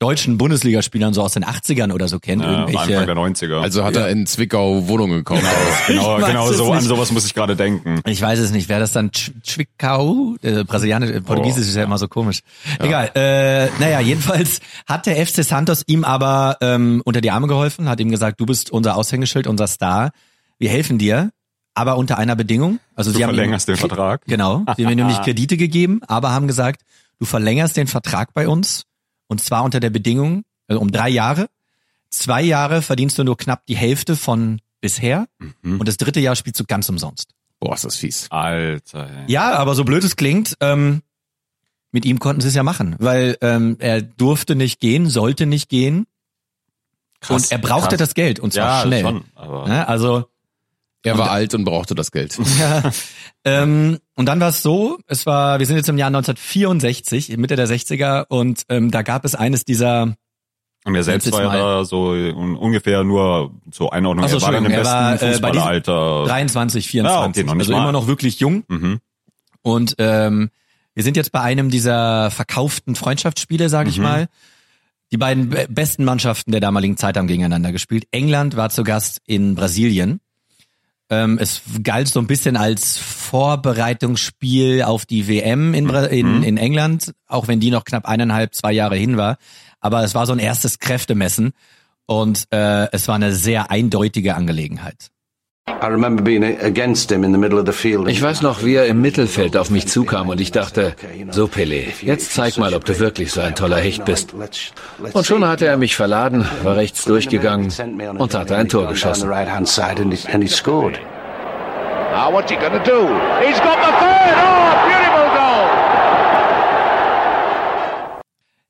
deutschen Bundesligaspielern so aus den 80ern oder so kennt. ja, Anfang der 90er. Also hat er in Zwickau Wohnungen gekauft. genau, weiß genau es so, an sowas muss ich gerade denken. Ich weiß es nicht. Wäre das dann Zwickau? Äh, Brasilianisch, äh, Portugiesisch ist ja immer so komisch. Egal. Äh, naja, jedenfalls hat der FC Santos ihm aber ähm, unter die Arme geholfen, hat ihm gesagt, du bist unser Aushängeschild, unser Star. Wir helfen dir, aber unter einer Bedingung. Also Du sie haben ihm- verlängerst den Vertrag. Genau. Sie haben ihm nämlich Kredite gegeben, aber haben gesagt, du verlängerst den Vertrag bei uns und zwar unter der Bedingung, also um drei Jahre. Zwei Jahre verdienst du nur knapp die Hälfte von bisher Mhm. und das dritte Jahr spielst du ganz umsonst. Boah, ist das fies. Alter. ey. Ja, aber so blöd es klingt, ähm, mit ihm konnten sie es ja machen, weil ähm, er durfte nicht gehen, sollte nicht gehen Krass, und er brauchte krass. das Geld und zwar ja, schnell. Schon, aber Ne? Also Er war alt und brauchte das Geld. ja. ähm, und dann war es so, es war, wir sind jetzt im Jahr 1964, Mitte der 60er und ähm, da gab es eines dieser Und er selbst war ja so un- ungefähr nur zur Einordnung. Ach so, er war dann im er besten war, äh, Fußballeralter. 23, 24, Ah, okay, noch nicht also mal. immer noch wirklich jung mhm. und ähm, wir sind jetzt bei einem dieser verkauften Freundschaftsspiele, sage ich Mhm. mal. Die beiden be- besten Mannschaften der damaligen Zeit haben gegeneinander gespielt. England war zu Gast in Brasilien. Ähm, es galt so ein bisschen als Vorbereitungsspiel auf die WM in, in, in England, auch wenn die noch knapp eineinhalb, zwei Jahre hin war. Aber es war so ein erstes Kräftemessen und äh, es war eine sehr eindeutige Angelegenheit. Ich weiß noch, wie er im Mittelfeld auf mich zukam und ich dachte, so Pelé, jetzt zeig mal, ob du wirklich so ein toller Hecht bist. Und schon hatte er mich verladen, war rechts durchgegangen und hatte ein Tor geschossen. Now what's he gonna do? He's got the third! Oh,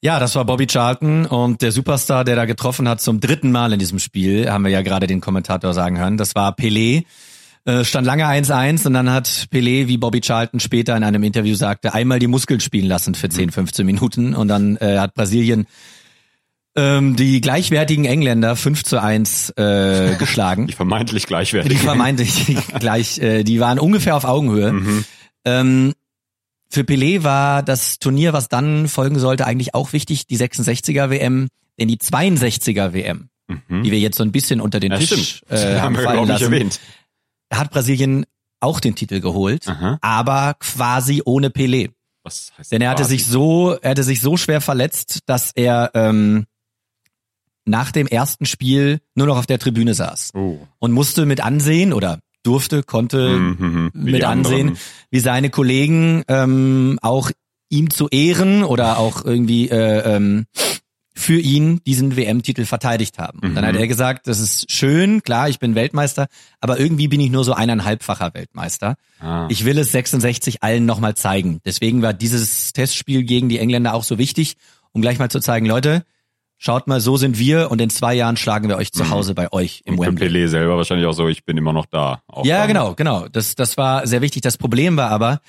Ja, das war Bobby Charlton und der Superstar, der da getroffen hat zum dritten Mal in diesem Spiel, haben wir ja gerade den Kommentator sagen hören, das war Pelé. Äh, Stand lange 1-1 und dann hat Pelé, wie Bobby Charlton später in einem Interview sagte, einmal die Muskeln spielen lassen für 10, 15 Minuten und dann äh, hat Brasilien ähm, die gleichwertigen Engländer 5 zu 1 äh, geschlagen. Die vermeintlich gleichwertig. Die vermeintlich gleich, äh, die waren ungefähr auf Augenhöhe. Mhm. Ähm, für Pelé war das Turnier, was dann folgen sollte, eigentlich auch wichtig, die 66er WM, Denn die 62er WM, Mhm. die wir jetzt so ein bisschen unter den Ja, Tisch stimmt. äh, haben fallen lassen, erwähnt. da hat Brasilien auch den Titel geholt, Aha. aber quasi ohne Pelé. Was heißt Denn er hatte quasi? sich so, er hatte sich so schwer verletzt, dass er ähm, nach dem ersten Spiel nur noch auf der Tribüne saß Oh. und musste mit ansehen oder durfte, konnte Mhm, mhm. Wie mit ansehen, anderen. wie seine Kollegen ähm, auch ihm zu ehren oder auch irgendwie äh, ähm, für ihn diesen WM-Titel verteidigt haben. Mhm. Dann hat er gesagt, das ist schön, klar, ich bin Weltmeister, aber irgendwie bin ich nur so eineinhalbfacher Weltmeister. Ah. Ich will es 66 allen nochmal zeigen. Deswegen war dieses Testspiel gegen die Engländer auch so wichtig, um gleich mal zu zeigen, Leute, schaut mal, so sind wir und in zwei Jahren schlagen wir euch zu Hause bei euch im Mhm. Und für Wembley. Pelé selber wahrscheinlich auch so, ich bin immer noch da. Ja, dann. genau, genau. Das, das war sehr wichtig. Das Problem war aber,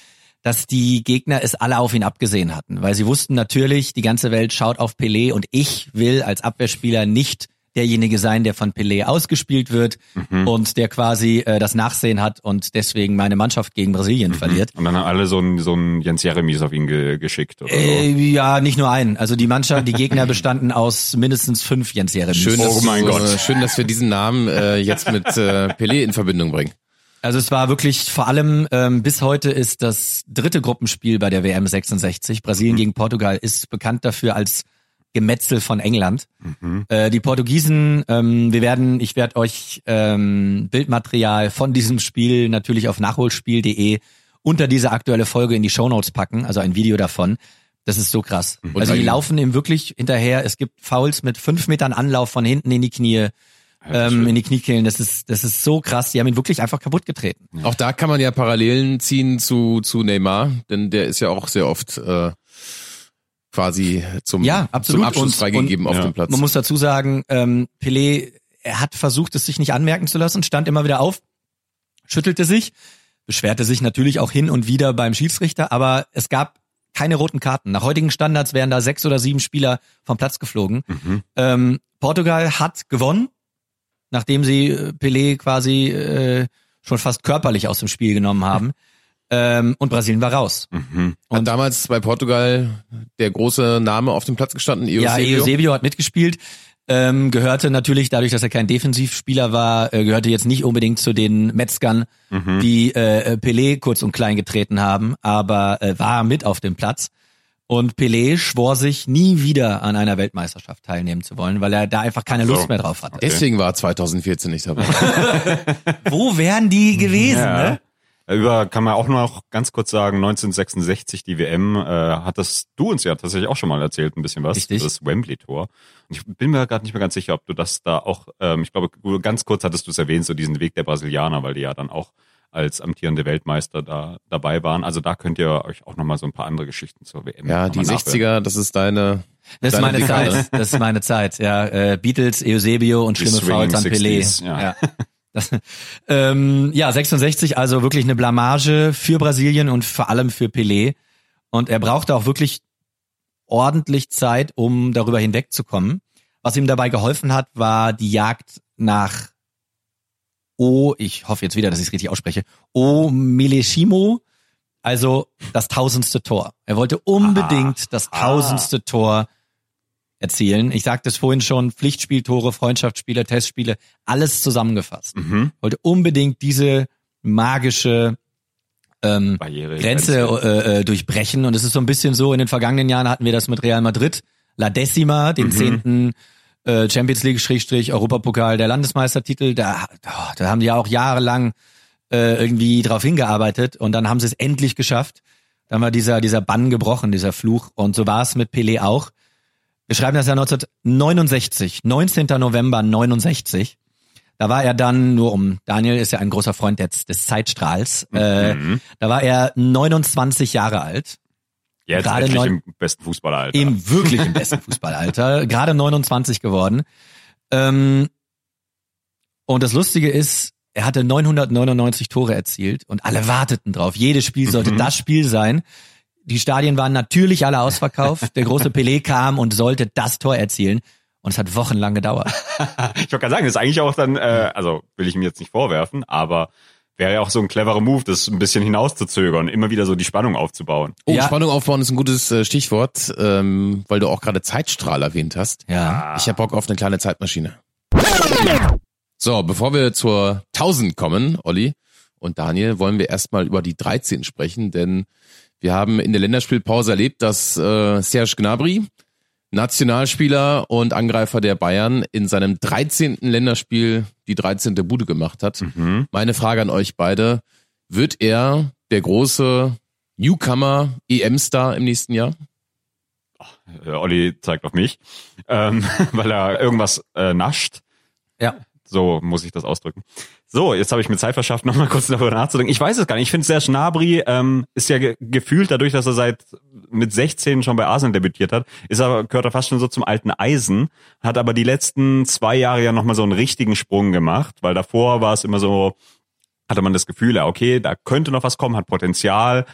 dass die Gegner es alle auf ihn abgesehen hatten, weil sie wussten natürlich, die ganze Welt schaut auf Pelé und ich will als Abwehrspieler nicht derjenige sein, der von Pelé ausgespielt wird Mhm. und der quasi äh, das Nachsehen hat und deswegen meine Mannschaft gegen Brasilien verliert. Und dann haben alle so ein, so ein Jens Jeremies auf ihn ge geschickt. Oder Äh, ja, nicht nur einen. Also die Mannschaft, die Gegner bestanden aus mindestens fünf Jens Jeremies. Schön, dass, Oh mein Gott. äh, schön, dass wir diesen Namen äh, jetzt mit äh, Pelé in Verbindung bringen. Also es war wirklich vor allem ähm, bis heute ist das dritte Gruppenspiel bei der WM 66. Brasilien gegen Portugal ist bekannt dafür als Gemetzel von England. Äh, die Portugiesen, ähm, wir werden, ich werde euch ähm, Bildmaterial von diesem Spiel natürlich auf nachholspiel.de unter diese aktuelle Folge in die Shownotes packen, also ein Video davon. Das ist so krass. Also die laufen ihm wirklich hinterher. Es gibt Fouls mit fünf Metern Anlauf von hinten in die Knie, ähm, in die Kniekehlen. Das ist, das ist so krass. Die haben ihn wirklich einfach kaputt getreten. Auch da kann man ja Parallelen ziehen zu, zu Neymar, denn der ist ja auch sehr oft äh, quasi zum, Ja, absolut. zum Abschluss freigegeben und- auf ja. dem Platz. Man muss dazu sagen, ähm, Pelé, er hat versucht, es sich nicht anmerken zu lassen, stand immer wieder auf, schüttelte sich, beschwerte sich natürlich auch hin und wieder beim Schiedsrichter, aber es gab keine roten Karten. Nach heutigen Standards wären da sechs oder sieben Spieler vom Platz geflogen. Mhm. Ähm, Portugal hat gewonnen, nachdem sie äh, Pelé quasi äh, schon fast körperlich aus dem Spiel genommen haben. Ähm, und Brasilien war raus. Mhm. Hat damals bei Portugal der große Name auf dem Platz gestanden, Ja, Eusebio? Eusebio hat mitgespielt. Ähm, gehörte natürlich, dadurch, dass er kein Defensivspieler war, äh, gehörte jetzt nicht unbedingt zu den Metzgern, Mhm. die äh, Pelé kurz und klein getreten haben, aber äh, war mit auf dem Platz. Und Pelé schwor sich, nie wieder an einer Weltmeisterschaft teilnehmen zu wollen, weil er da einfach keine So. Lust mehr drauf hatte. Deswegen war er 2014 nicht dabei. Wo wären die gewesen, Ja. ne? Über kann man auch noch ganz kurz sagen, 1966 die WM, äh, hattest du uns ja tatsächlich auch schon mal erzählt, ein bisschen was, Richtig. das Wembley-Tor. Und ich bin mir gerade nicht mehr ganz sicher, ob du das da auch, ähm, ich glaube, du- ganz kurz hattest du es erwähnt, so diesen Weg der Brasilianer, weil die ja dann auch als amtierende Weltmeister da dabei waren. Also da könnt ihr euch auch nochmal so ein paar andere Geschichten zur WM Ja, die mal nachhören. 60er, das ist deine. Das ist meine Dekade. Zeit. Das ist meine Zeit. Ja, äh, Beatles, Eusebio und Die schlimme Fouls an Pelé. 60s, ja. Ja. Das, ähm, ja, 66, also wirklich eine Blamage für Brasilien und vor allem für Pelé. Und er brauchte auch wirklich ordentlich Zeit, um darüber hinwegzukommen. Was ihm dabei geholfen hat, war die Jagd nach O, ich hoffe jetzt wieder, dass ich es richtig ausspreche, O Mileshimo, also das tausendste Tor. Er wollte unbedingt das tausendste Tor erzielen. Ich sagte es vorhin schon, Pflichtspieltore, Freundschaftsspiele, Testspiele, alles zusammengefasst. Mhm. Wollte unbedingt diese magische ähm, Barriere. Grenze äh, äh, durchbrechen. Und es ist so ein bisschen so, in den vergangenen Jahren hatten wir das mit Real Madrid, La Decima, den Mhm. zehnten äh, Champions League Schrägstrich Europapokal der Landesmeistertitel. Da, oh, da haben die ja auch jahrelang äh, irgendwie drauf hingearbeitet und dann haben sie es endlich geschafft. Dann war dieser, dieser Bann gebrochen, dieser Fluch. Und so war es mit Pelé auch. Wir schreiben das Jahr 1969, 19. November 69. Da war er dann, nur um, Daniel ist ja ein großer Freund des, des Zeitstrahls, äh, Mhm. da war er 29 Jahre alt, Jetzt gerade endlich neun- im besten Fußballeralter. im wirklich im besten Fußballalter, gerade 29 geworden. Ähm, und das Lustige ist, er hatte 999 Tore erzielt und alle warteten drauf. Jedes Spiel sollte Mhm. das Spiel sein. Die Stadien waren natürlich alle ausverkauft. Der große Pelé kam und sollte das Tor erzielen. Und es hat wochenlang gedauert. Ich wollte gerade sagen, das ist eigentlich auch dann, äh, also will ich ihm jetzt nicht vorwerfen, aber wäre ja auch so ein cleverer Move, das ein bisschen hinauszuzögern, immer wieder so die Spannung aufzubauen. Oh, Ja. Spannung aufbauen ist ein gutes äh, Stichwort, ähm, weil du auch gerade Zeitstrahl erwähnt hast. Ja. Ich hab Bock auf eine kleine Zeitmaschine. So, bevor wir zur 1000 kommen, Olli und Daniel, wollen wir erstmal über die 13 sprechen, denn wir haben in der Länderspielpause erlebt, dass äh, Serge Gnabry, Nationalspieler und Angreifer der Bayern, in seinem 13. Länderspiel die 13. Bude gemacht hat. Mhm. Meine Frage an euch beide, wird er der große Newcomer EM-Star im nächsten Jahr? Äh, Olli zeigt auf mich, ähm, weil er irgendwas äh, nascht. Ja. So muss ich das ausdrücken. So, jetzt habe ich mir Zeit verschafft, nochmal kurz darüber nachzudenken. Ich weiß es gar nicht. Ich finde, Serge Gnabry ähm, ist ja ge gefühlt dadurch, dass er seit mit 16 schon bei Arsenal debütiert hat, ist er, gehört er fast schon so zum alten Eisen, hat aber die letzten zwei Jahre ja nochmal so einen richtigen Sprung gemacht, weil davor war es immer so, hatte man das Gefühl, ja, okay, da könnte noch was kommen, hat Potenzial,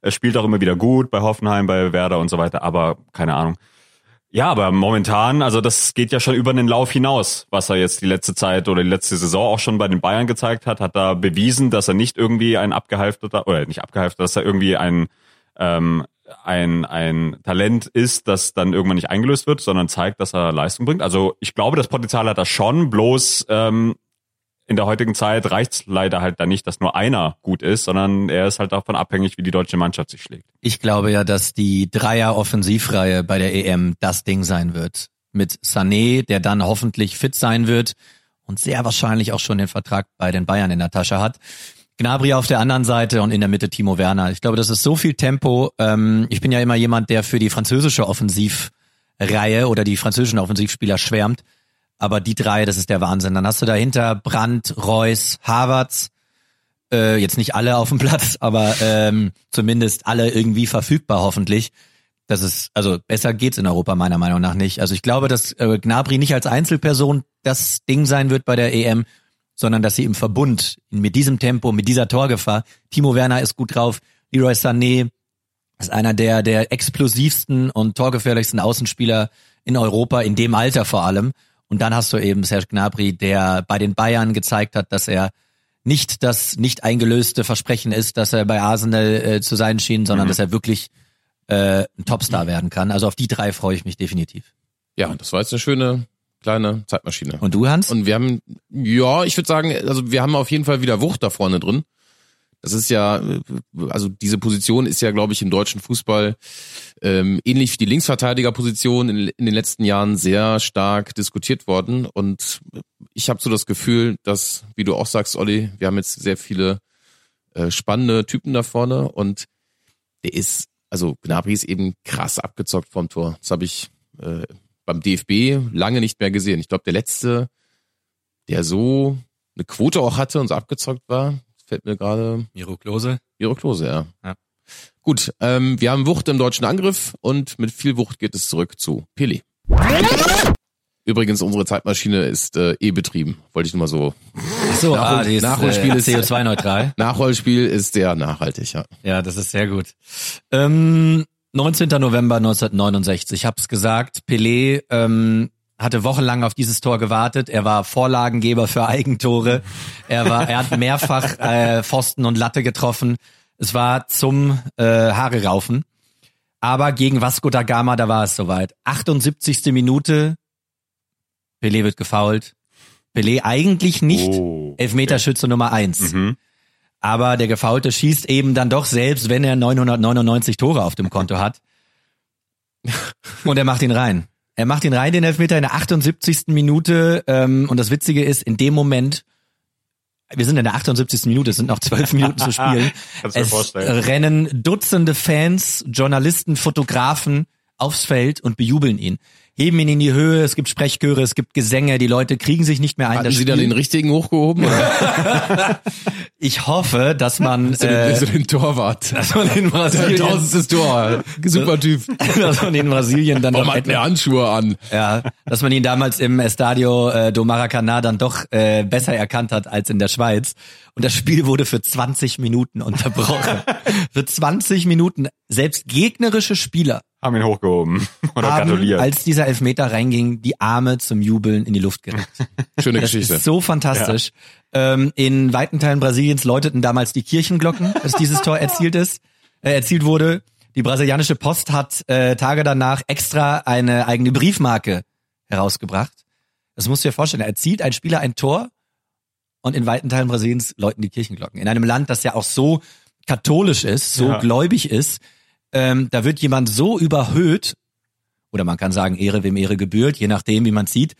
er spielt auch immer wieder gut bei Hoffenheim, bei Werder und so weiter, aber keine Ahnung. Ja, aber momentan, also das geht ja schon über den Lauf hinaus, was er jetzt die letzte Zeit oder die letzte Saison auch schon bei den Bayern gezeigt hat, hat da bewiesen, dass er nicht irgendwie ein abgehalfterter, oder nicht abgehalfterter, dass er irgendwie ein, ähm, ein, ein Talent ist, das dann irgendwann nicht eingelöst wird, sondern zeigt, dass er Leistung bringt. Also ich glaube, das Potenzial hat er schon, bloß ähm, in der heutigen Zeit reicht's leider halt da nicht, dass nur einer gut ist, sondern er ist halt davon abhängig, wie die deutsche Mannschaft sich schlägt. Ich glaube ja, dass die Dreier-Offensivreihe bei der EM das Ding sein wird. Mit Sané, der dann hoffentlich fit sein wird und sehr wahrscheinlich auch schon den Vertrag bei den Bayern in der Tasche hat. Gnabry auf der anderen Seite und in der Mitte Timo Werner. Ich glaube, das ist so viel Tempo. Ähm, ich bin ja immer jemand, der für die französische Offensivreihe oder die französischen Offensivspieler schwärmt. Aber die drei, das ist der Wahnsinn. Dann hast du dahinter Brandt, Reus, Havertz, äh, jetzt nicht alle auf dem Platz, aber ähm, zumindest alle irgendwie verfügbar hoffentlich. Das ist, also besser geht's in Europa meiner Meinung nach nicht. Also ich glaube, dass äh, Gnabry nicht als Einzelperson das Ding sein wird bei der EM, sondern dass sie im Verbund mit diesem Tempo, mit dieser Torgefahr, Timo Werner ist gut drauf, Leroy Sané ist einer der der explosivsten und torgefährlichsten Außenspieler in Europa in dem Alter vor allem. Und dann hast du eben Serge Gnabry, der bei den Bayern gezeigt hat, dass er nicht das nicht eingelöste Versprechen ist, dass er bei Arsenal äh, zu sein schien, sondern dass er wirklich äh, ein Topstar werden kann. Also auf die drei freue ich mich definitiv. Ja, das war jetzt eine schöne kleine Zeitmaschine. Und du, Hans? Und wir haben, ja, ich würde sagen, also wir haben auf jeden Fall wieder Wucht da vorne drin. Das ist ja, also diese Position ist ja, glaube ich, im deutschen Fußball ähm, ähnlich wie die Linksverteidigerposition in, in den letzten Jahren sehr stark diskutiert worden. Und ich habe so das Gefühl, dass, wie du auch sagst, Olli, wir haben jetzt sehr viele äh, spannende Typen da vorne und der ist, also Gnabry ist eben krass abgezockt vom Tor. Das habe ich äh, beim DFB lange nicht mehr gesehen. Ich glaube, der letzte, der so eine Quote auch hatte und so abgezockt war, fällt mir gerade Miro Klose. Miro Klose, ja. Ja. Gut, ähm, wir haben Wucht im deutschen Angriff und mit viel Wucht geht es zurück zu Pele. Übrigens, unsere Zeitmaschine ist äh, eh betrieben. Wollte ich nur mal so. So, Nachhol- ah, die ist, Nachholspiel äh, ist- CO2-neutral. Nachholspiel ist sehr nachhaltig, ja. Ja, das ist sehr gut. Ähm, 19. November 1969, ich hab's gesagt, Pelé ähm, hatte wochenlang auf dieses Tor gewartet. Er war Vorlagengeber für Eigentore. Er war, er hat mehrfach äh, Pfosten und Latte getroffen. Es war zum äh, Haare raufen. Aber gegen Vasco da Gama, da war es soweit. 78. Minute, Pelé wird gefoult. Pelé eigentlich nicht Oh, Elfmeterschütze Nummer eins. Mhm. Aber der Gefaulte schießt eben dann doch selbst, wenn er 999 Tore auf dem Konto hat. Und er macht ihn rein. Er macht ihn rein, den Elfmeter, in der 78. Minute. Ähm, und das Witzige ist, in dem Moment, wir sind in der 78. Minute, es sind noch zwölf Minuten zu spielen. Kannst es vorstellen. rennen Dutzende Fans, Journalisten, Fotografen aufs Feld und bejubeln ihn. Heben ihn in die Höhe, es gibt Sprechchöre, es gibt Gesänge, die Leute kriegen sich nicht mehr ein. Hatten das Sie da Spiel- den richtigen hochgehoben? Ich hoffe, dass man, den, äh, bist du den Torwart? dass man in Brasilien, Tausendstes Tor. Super Typ. dass man in Brasilien dann Warum hat etwa, Handschuhe an? ja, dass man ihn damals im Estadio äh, do Maracanã dann doch äh, besser erkannt hat als in der Schweiz. Und das Spiel wurde für 20 Minuten unterbrochen. für 20 Minuten. Selbst gegnerische Spieler Haben ihn hochgehoben oder haben, gratuliert. als dieser Elfmeter reinging, die Arme zum Jubeln in die Luft gereckt. Schöne Das Geschichte. ist so fantastisch. Ähm, in weiten Teilen Brasiliens läuteten damals die Kirchenglocken, als dieses Tor erzielt ist, äh, erzielt wurde. Die brasilianische Post hat äh, Tage danach extra eine eigene Briefmarke herausgebracht. Das musst du dir vorstellen. Er erzielt ein Spieler ein Tor und in weiten Teilen Brasiliens läuten die Kirchenglocken. In einem Land, das ja auch so katholisch ist, so Ja. gläubig ist, ähm, da wird jemand so überhöht, oder man kann sagen, Ehre wem Ehre gebührt, je nachdem, wie man sieht.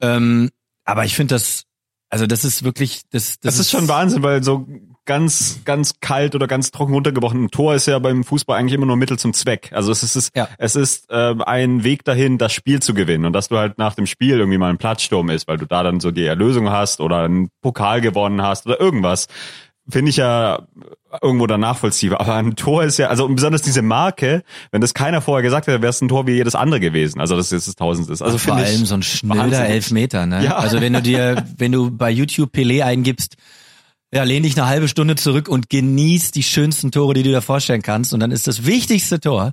Ähm, aber ich finde das, also das ist wirklich, das, das, Das ist schon Wahnsinn, weil so ganz, ganz kalt oder ganz trocken runtergebrochen. Ein Tor ist ja beim Fußball eigentlich immer nur Mittel zum Zweck. Also es ist, es ist, Ja. es ist ähm, ein Weg dahin, das Spiel zu gewinnen und dass du halt nach dem Spiel irgendwie mal ein Platzsturm ist, weil du da dann so die Erlösung hast oder einen Pokal gewonnen hast oder irgendwas. Finde ich ja irgendwo dann nachvollziehbar. Aber ein Tor ist ja, also besonders diese Marke, wenn das keiner vorher gesagt hätte, wäre es ein Tor wie jedes andere gewesen. Also das ist das Tausendstes. Also vor allem so ein schnöder. Elfmeter, ne? Ja. Also wenn du dir, wenn du bei YouTube Pelé eingibst, ja, lehn dich eine halbe Stunde zurück und genieß die schönsten Tore, die du dir vorstellen kannst. Und dann ist das wichtigste Tor,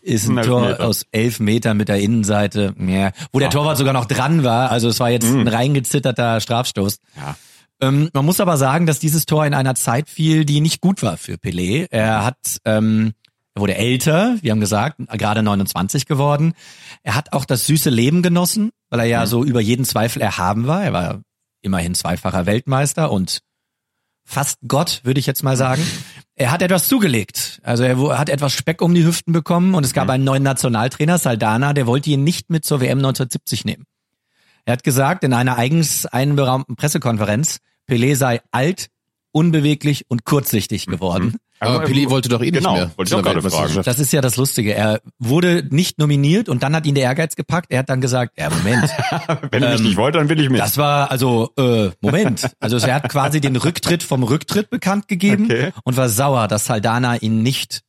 ist ein Tor aus elf Metern mit der Innenseite, ja, wo der Torwart sogar noch dran war. Also es war jetzt ein reingezitterter Strafstoß. Ja. Ähm, man muss aber sagen, dass dieses Tor in einer Zeit fiel, die nicht gut war für Pelé. Er hat, ähm, er wurde älter, wir haben gesagt, gerade 29 geworden. Er hat auch das süße Leben genossen, weil er ja so über jeden Zweifel erhaben war. Er war immerhin zweifacher Weltmeister und fast Gott, würde ich jetzt mal sagen. Er hat etwas zugelegt. Also er hat etwas Speck um die Hüften bekommen und es gab einen neuen Nationaltrainer, Saldana, der wollte ihn nicht mit zur WM 1970 nehmen. Er hat gesagt in einer eigens einberaumten Pressekonferenz, Pelé sei alt, unbeweglich und kurzsichtig geworden. Aber Pelé wollte doch eh nicht Genau, mehr. wollte ich auch gerade Weltmeisterschaft. Das ist ja das Lustige. Er wurde nicht nominiert und dann hat ihn der Ehrgeiz gepackt. Er hat dann gesagt, ja Moment, Wenn ich Ähm, nicht wollte, dann will ich mit. das war also äh, Moment. Also er hat quasi den Rücktritt vom Rücktritt bekannt gegeben Okay. und war sauer, dass Saldana ihn nicht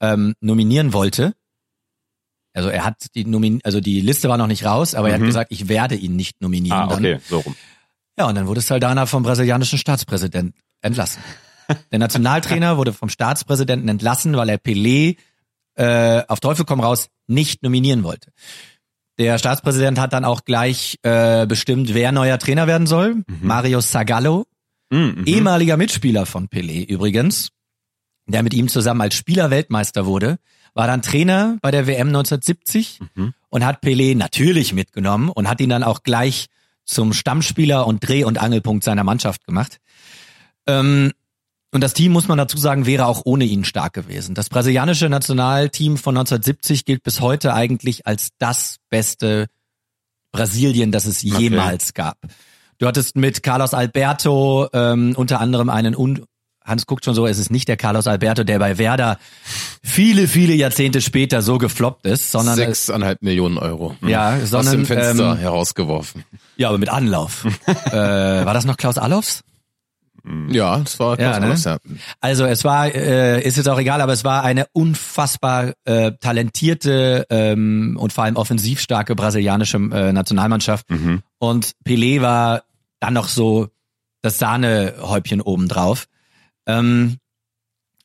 ähm, nominieren wollte. Also er hat die Nomin also die Liste war noch nicht raus, aber er hat gesagt, ich werde ihn nicht nominieren. ah, dann. okay, so rum. Ja, und dann wurde Saldana vom brasilianischen Staatspräsidenten entlassen. Der Nationaltrainer wurde vom Staatspräsidenten entlassen, weil er Pelé äh, auf Teufel komm raus nicht nominieren wollte. Der Staatspräsident hat dann auch gleich äh, bestimmt, wer neuer Trainer werden soll. Mario Zagallo, Mhm. ehemaliger Mitspieler von Pelé übrigens, der mit ihm zusammen als Spieler Weltmeister wurde, war dann Trainer bei der WM 1970 und hat Pelé natürlich mitgenommen und hat ihn dann auch gleich zum Stammspieler und Dreh- und Angelpunkt seiner Mannschaft gemacht. Ähm, und das Team, muss man dazu sagen, wäre auch ohne ihn stark gewesen. Das brasilianische Nationalteam von 1970 gilt bis heute eigentlich als das beste Brasilien, das es jemals gab. Du hattest mit Carlos Alberto ähm, unter anderem einen un Hans guckt schon so, es ist nicht der Carlos Alberto, der bei Werder viele, viele Jahrzehnte später so gefloppt ist, sondern es, Sechseinhalb Millionen Euro. ja, Aus sondern dem Fenster ähm, herausgeworfen. ja, aber mit Anlauf. äh, war das noch Klaus Allofs? Ja, das war Ja, Klaus ne? Allofs, ja. Also es war, äh, ist jetzt auch egal, aber es war eine unfassbar äh, talentierte ähm, und vor allem offensiv starke brasilianische äh, Nationalmannschaft. Und Pelé war dann noch so das Sahnehäubchen obendrauf. Ähm,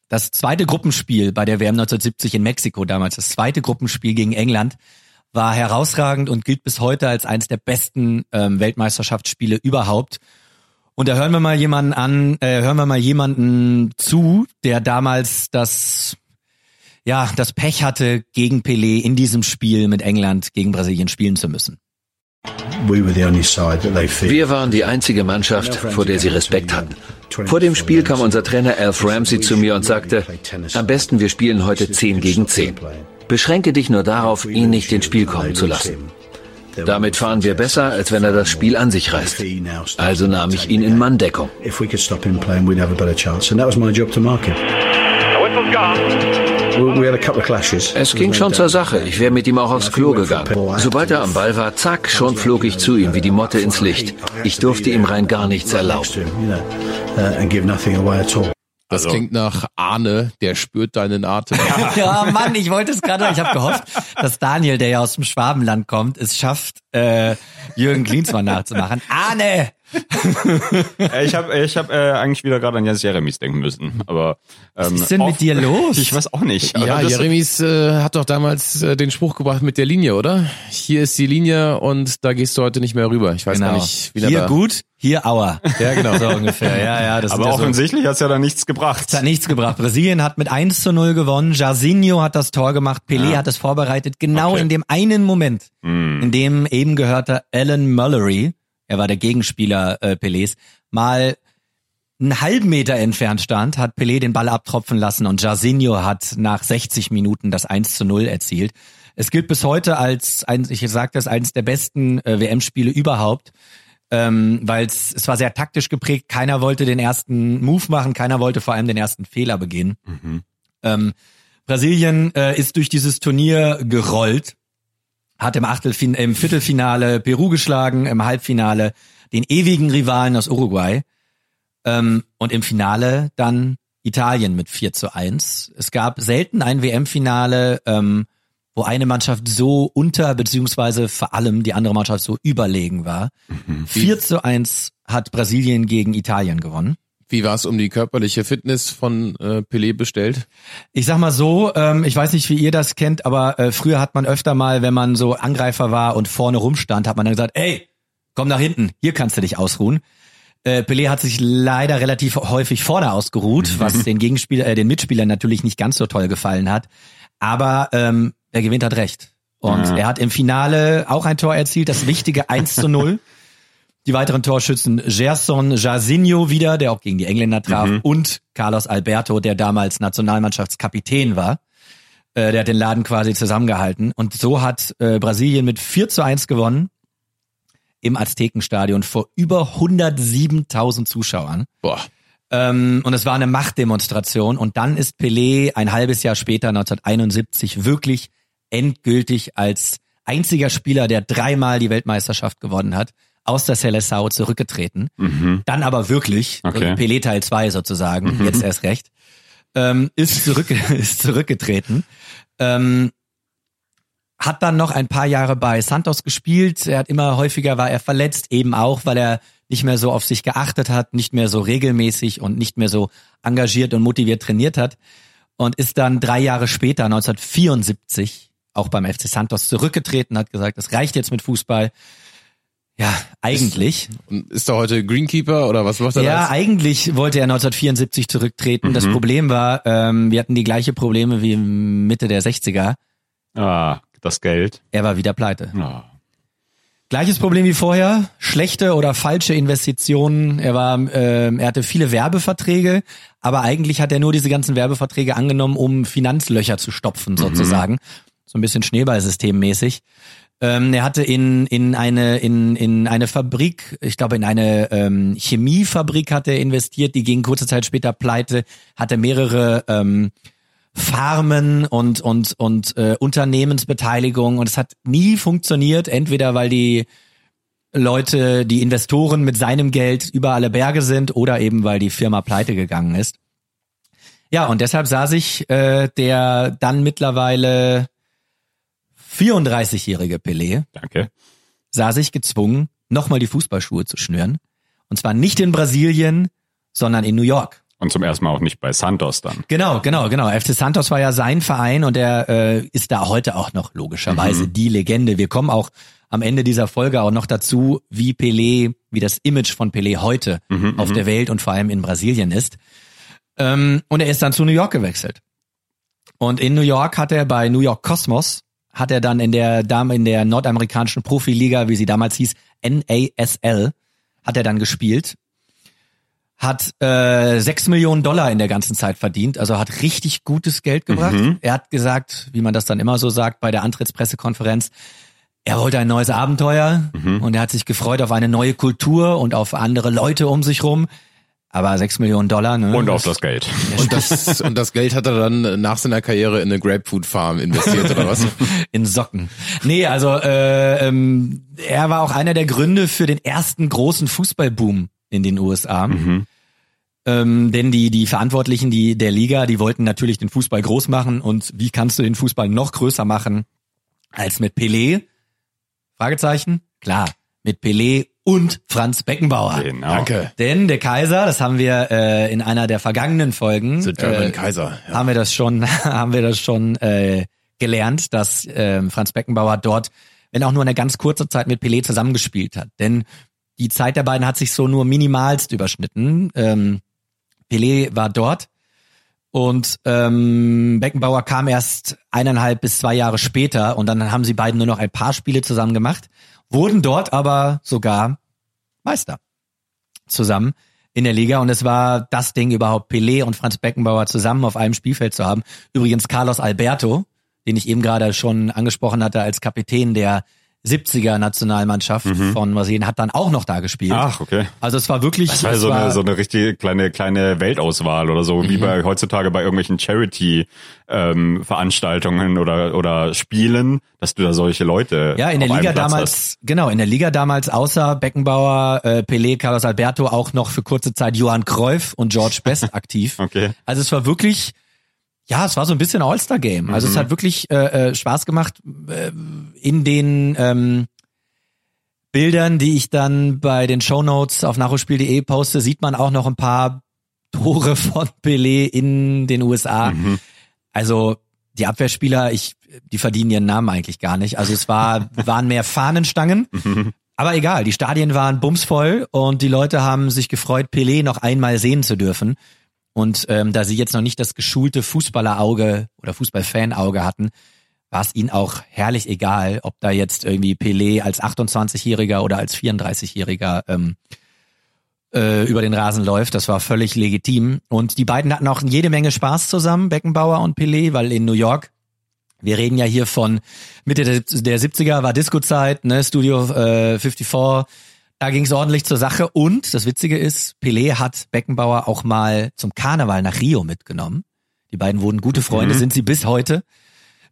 das zweite Gruppenspiel bei der WM 1970 in Mexiko damals, das zweite Gruppenspiel gegen England, war herausragend und gilt bis heute als eines der besten ähm, Weltmeisterschaftsspiele überhaupt. Und da hören wir mal jemanden an, äh, hören wir mal jemanden zu, der damals das, ja, das Pech hatte, gegen Pelé in diesem Spiel mit England gegen Brasilien spielen zu müssen. Wir waren die einzige Mannschaft, vor der sie Respekt hatten. Vor dem Spiel kam unser Trainer Alf Ramsey zu mir und sagte, am besten wir spielen heute 10 gegen 10. Beschränke dich nur darauf, ihn nicht ins Spiel kommen zu lassen. Damit fahren wir besser, als wenn er das Spiel an sich reißt. Also nahm ich ihn in Manndeckung. If we could Es ging schon zur Sache. Ich wäre mit ihm auch aufs Klo gegangen. Sobald er am Ball war, zack, schon flog ich zu ihm wie die Motte ins Licht. Ich durfte ihm rein gar nichts erlauben. Uh, and give nothing away at all. Das Also- klingt nach Arne, der spürt deinen Atem. Ja, Mann, ich wollte es gerade, ich habe gehofft, dass Daniel, der ja aus dem Schwabenland kommt, es schafft, äh, Jürgen Klinsmann nachzumachen. Arne! Äh, ich habe ich hab, äh, eigentlich wieder gerade an Jens Jeremies denken müssen. Aber ähm, Was ist denn mit dir los? Ich weiß auch nicht. Ja, Jeremies äh, hat doch damals äh, den Spruch gebracht mit der Linie, oder? Hier ist die Linie und da gehst du heute nicht mehr rüber. Ich weiß gar nicht, wie der Genau. Hier da gut, hier Aua. Ja, genau. So ungefähr. Ja, ja, das aber ja so. offensichtlich hat's ja dann nichts gebracht. Es hat nichts gebracht. Brasilien hat mit 1 zu 0 gewonnen. Jairzinho hat das Tor gemacht. Pelé hat es vorbereitet. Genau Okay. in dem einen Moment, Hm. in dem eben gehörte Alan Mullery, er war der Gegenspieler äh, Pelés, mal einen halben Meter entfernt stand, hat Pelé den Ball abtropfen lassen und Jairzinho hat nach 60 Minuten das 1 zu 0 erzielt. Es gilt bis heute als, eins, ich sage das, eines der besten äh, WM-Spiele überhaupt ähm, weil es war sehr taktisch geprägt. Keiner wollte den ersten Move machen, keiner wollte vor allem den ersten Fehler begehen. Ähm, Brasilien äh, ist durch dieses Turnier gerollt, hat im Achtelfin im Viertelfinale Peru geschlagen, im Halbfinale den ewigen Rivalen aus Uruguay ähm, und im Finale dann Italien mit 4 zu 1. Es gab selten ein WM-Finale, ähm, wo eine Mannschaft so unter, beziehungsweise vor allem die andere Mannschaft so überlegen war. 4 zu 1 hat Brasilien gegen Italien gewonnen. Wie war es um die körperliche Fitness von äh, Pelé bestellt? Ich sag mal so, ähm, ich weiß nicht, wie ihr das kennt, aber äh, früher hat man öfter mal, wenn man so Angreifer war und vorne rumstand, hat man dann gesagt, ey, komm nach hinten, hier kannst du dich ausruhen. Äh, Pelé hat sich leider relativ häufig vorne ausgeruht, was den Gegenspieler, äh, den Mitspielern natürlich nicht ganz so toll gefallen hat. Aber ähm, der gewinnt hat recht. Und Ja. er hat im Finale auch ein Tor erzielt, das wichtige 1 zu 0. Die weiteren Torschützen Gerson Jairzinho wieder, der auch gegen die Engländer traf, und Carlos Alberto, der damals Nationalmannschaftskapitän war. Äh, der hat den Laden quasi zusammengehalten. Und so hat äh, Brasilien mit 4 zu 1 gewonnen im Aztekenstadion vor über 107.000 Zuschauern. Boah. Ähm, und es war eine Machtdemonstration. Und dann ist Pelé ein halbes Jahr später, 1971, wirklich endgültig als einziger Spieler, der dreimal die Weltmeisterschaft gewonnen hat, aus der Seleção zurückgetreten. Dann aber wirklich, Okay. Pelé Teil 2 sozusagen, jetzt erst recht, ähm, ist, zurück, ist zurückgetreten. Ähm, hat dann noch ein paar Jahre bei Santos gespielt. Er hat immer häufiger war er verletzt, eben auch, weil er nicht mehr so auf sich geachtet hat, nicht mehr so regelmäßig und nicht mehr so engagiert und motiviert trainiert hat und ist dann drei Jahre später, 1974, auch beim FC Santos zurückgetreten, hat gesagt, es reicht jetzt mit Fußball. Ja, eigentlich. Und ist er heute Greenkeeper oder was macht er Ja, da? eigentlich wollte er 1974 zurücktreten. Das Problem war, ähm, wir hatten die gleiche Probleme wie Mitte der 60er. Ah, das Geld. Er war wieder pleite. Ah. Gleiches Problem wie vorher, schlechte oder falsche Investitionen. Er war, ähm, er hatte viele Werbeverträge, aber eigentlich hat er nur diese ganzen Werbeverträge angenommen, um Finanzlöcher zu stopfen sozusagen, so ein bisschen Schneeballsystemmäßig. Ähm, er hatte in in eine in in eine Fabrik, ich glaube in eine ähm, Chemiefabrik hat er investiert, die ging kurze Zeit später pleite, hatte mehrere ähm, Farmen und und und äh, Unternehmensbeteiligung und es hat nie funktioniert, entweder weil die Leute, die Investoren mit seinem Geld über alle Berge sind oder eben weil die Firma pleite gegangen ist. Ja, und deshalb sah sich äh, der dann mittlerweile 34-jährige Pelé Danke. sah sich gezwungen, nochmal die Fußballschuhe zu schnüren. Und zwar nicht in Brasilien, sondern in New York. Und zum ersten Mal auch nicht bei Santos dann. Genau, genau, genau. FC Santos war ja sein Verein und er äh, ist da heute auch noch logischerweise die Legende. Wir kommen auch am Ende dieser Folge auch noch dazu, wie Pelé, wie das Image von Pelé heute auf der Welt und vor allem in Brasilien ist. Ähm, und er ist dann zu New York gewechselt. Und in New York hat er bei New York Cosmos hat er dann in der Dame in der nordamerikanischen Profiliga, wie sie damals hieß, NASL, hat er dann gespielt hat äh, 6 Millionen Dollar in der ganzen Zeit verdient, also hat richtig gutes Geld gebracht. Er hat gesagt, wie man das dann immer so sagt bei der Antrittspressekonferenz, er wollte ein neues Abenteuer und er hat sich gefreut auf eine neue Kultur und auf andere Leute um sich rum. Aber 6 Millionen Dollar, ne? Und auf das Geld. Und das, und das Geld hat er dann nach seiner Karriere in eine Grapefruit Farm investiert oder was? in Socken. Nee, also äh, ähm, er war auch einer der Gründe für den ersten großen Fußballboom in den USA. Ähm, denn die, die Verantwortlichen die, der Liga, die wollten natürlich den Fußball groß machen. Und wie kannst du den Fußball noch größer machen als mit Pelé? Fragezeichen? Klar, mit Pelé und Franz Beckenbauer. Genau. Danke. Denn der Kaiser, das haben wir äh, in einer der vergangenen Folgen, The German äh, Kaiser. Ja. haben wir das schon, haben wir das schon äh, gelernt, dass ähm, Franz Beckenbauer dort, wenn auch nur eine ganz kurze Zeit mit Pelé zusammengespielt hat. Denn die Zeit der beiden hat sich so nur minimalst überschnitten. Ähm, Pelé war dort und ähm, Beckenbauer kam erst eineinhalb bis zwei Jahre später und dann haben sie beiden nur noch ein paar Spiele zusammen gemacht, wurden dort aber sogar Meister zusammen in der Liga und es war das Ding überhaupt, Pelé und Franz Beckenbauer zusammen auf einem Spielfeld zu haben. Übrigens Carlos Alberto, den ich eben gerade schon angesprochen hatte als Kapitän der 70er Nationalmannschaft von Brasilien, hat dann auch noch da gespielt. Mhm. Ach, okay. Also es war wirklich Das war es so war, eine, so eine richtig kleine, kleine Weltauswahl oder so, Mhm. wie bei heutzutage bei irgendwelchen Charity-Veranstaltungen oder, oder Spielen, dass du da solche Leute Ja, in der Liga damals, hast. genau, in der Liga damals außer Beckenbauer, äh, Pelé, Carlos Alberto auch noch für kurze Zeit Johann Cruyff und George Best aktiv. Okay. Also es war wirklich, ja, es war so ein bisschen All-Star-Game. Also Mhm. es hat wirklich äh, äh, Spaß gemacht äh, in den ähm, Bildern, die ich dann bei den Shownotes auf nachholspiel.de poste, sieht man auch noch ein paar Tore von Pelé in den USA. Mhm. Also die Abwehrspieler, ich, die verdienen ihren Namen eigentlich gar nicht. Also es war, waren mehr Fahnenstangen. Mhm. Aber egal, die Stadien waren bumsvoll und die Leute haben sich gefreut, Pelé noch einmal sehen zu dürfen. Und ähm, da sie jetzt noch nicht das geschulte Fußballerauge oder Fußballfanauge hatten, war es ihnen auch herrlich egal, ob da jetzt irgendwie Pelé als 28-Jähriger oder als 34-Jähriger ähm, äh, über den Rasen läuft. Das war völlig legitim. Und die beiden hatten auch jede Menge Spaß zusammen, Beckenbauer und Pelé, weil in New York wir reden ja hier von Mitte der, der 70er war Disco-Zeit, ne, Studio äh, 54. Da ging es ordentlich zur Sache. Und das Witzige ist, Pelé hat Beckenbauer auch mal zum Karneval nach Rio mitgenommen. Die beiden wurden gute Freunde, Mhm. sind sie bis heute.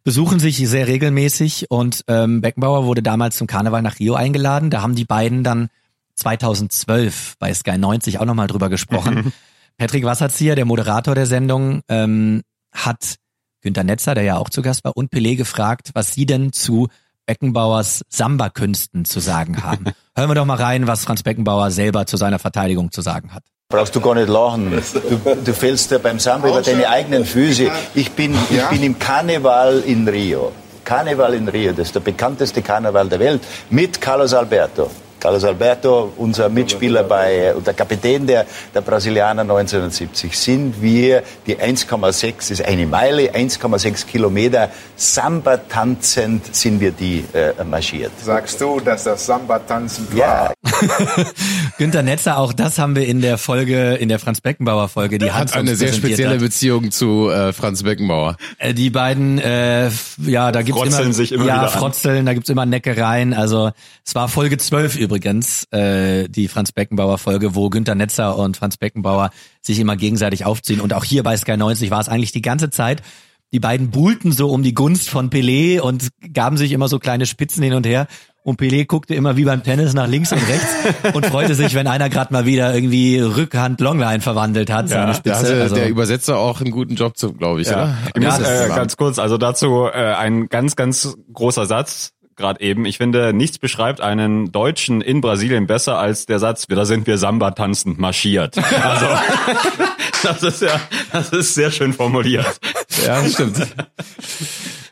Besuchen sich sehr regelmäßig und ähm, Beckenbauer wurde damals zum Karneval nach Rio eingeladen. Da haben die beiden dann 2012 bei Sky 90 auch nochmal drüber gesprochen. Patrick Wasserzieher, der Moderator der Sendung, ähm, hat Günter Netzer, der ja auch zu Gast war, und Pelé gefragt, was sie denn zu Beckenbauers Samba-Künsten zu sagen haben. Hören wir doch mal rein, was Franz Beckenbauer selber zu seiner Verteidigung zu sagen hat. Brauchst du gar nicht lachen. Du, du fällst ja beim Samba über deine eigenen Füße. Ich bin, ich bin im Karneval in Rio. Karneval in Rio, das ist der bekannteste Karneval der Welt, mit Carlos Alberto. Carlos Alberto, unser Mitspieler bei, und der Kapitän der, der Brasilianer 1970, sind wir die 1,6, das ist eine Meile, 1,6 Kilometer, Samba tanzend sind wir die äh, marschiert. Sagst du, dass das Samba-Tanzen Ja, Günter Netzer, auch das haben wir in der Folge, in der Franz Beckenbauer Folge, die Hans Hat eine sehr spezielle hat. Beziehung zu äh, Franz Beckenbauer. Äh, Die beiden, äh, ja, da gibt's Frotzeln immer, sich immer ja, wieder an. frotzeln, da gibt's immer Neckereien. Also es war Folge 12 übrigens, äh, die Franz Beckenbauer Folge, wo Günter Netzer und Franz Beckenbauer sich immer gegenseitig aufziehen. Und auch hier bei Sky 90 war es eigentlich die ganze Zeit. Die beiden buhlten so um die Gunst von Pelé und gaben sich immer so kleine Spitzen hin und her. Und Pelé guckte immer wie beim Tennis nach links und rechts und freute sich, wenn einer gerade mal wieder irgendwie Rückhand Longline verwandelt hat, seine Da hatte also, der Übersetzer auch einen guten Job zu, glaube ich, oder? Ich muss, Ja, das äh, ganz kurz, also dazu äh, ein ganz, ganz großer Satz gerade eben. Ich finde, nichts beschreibt einen Deutschen in Brasilien besser als der Satz, da sind wir Samba tanzend marschiert. Also das ist ja, das ist sehr schön formuliert. Ja, das stimmt.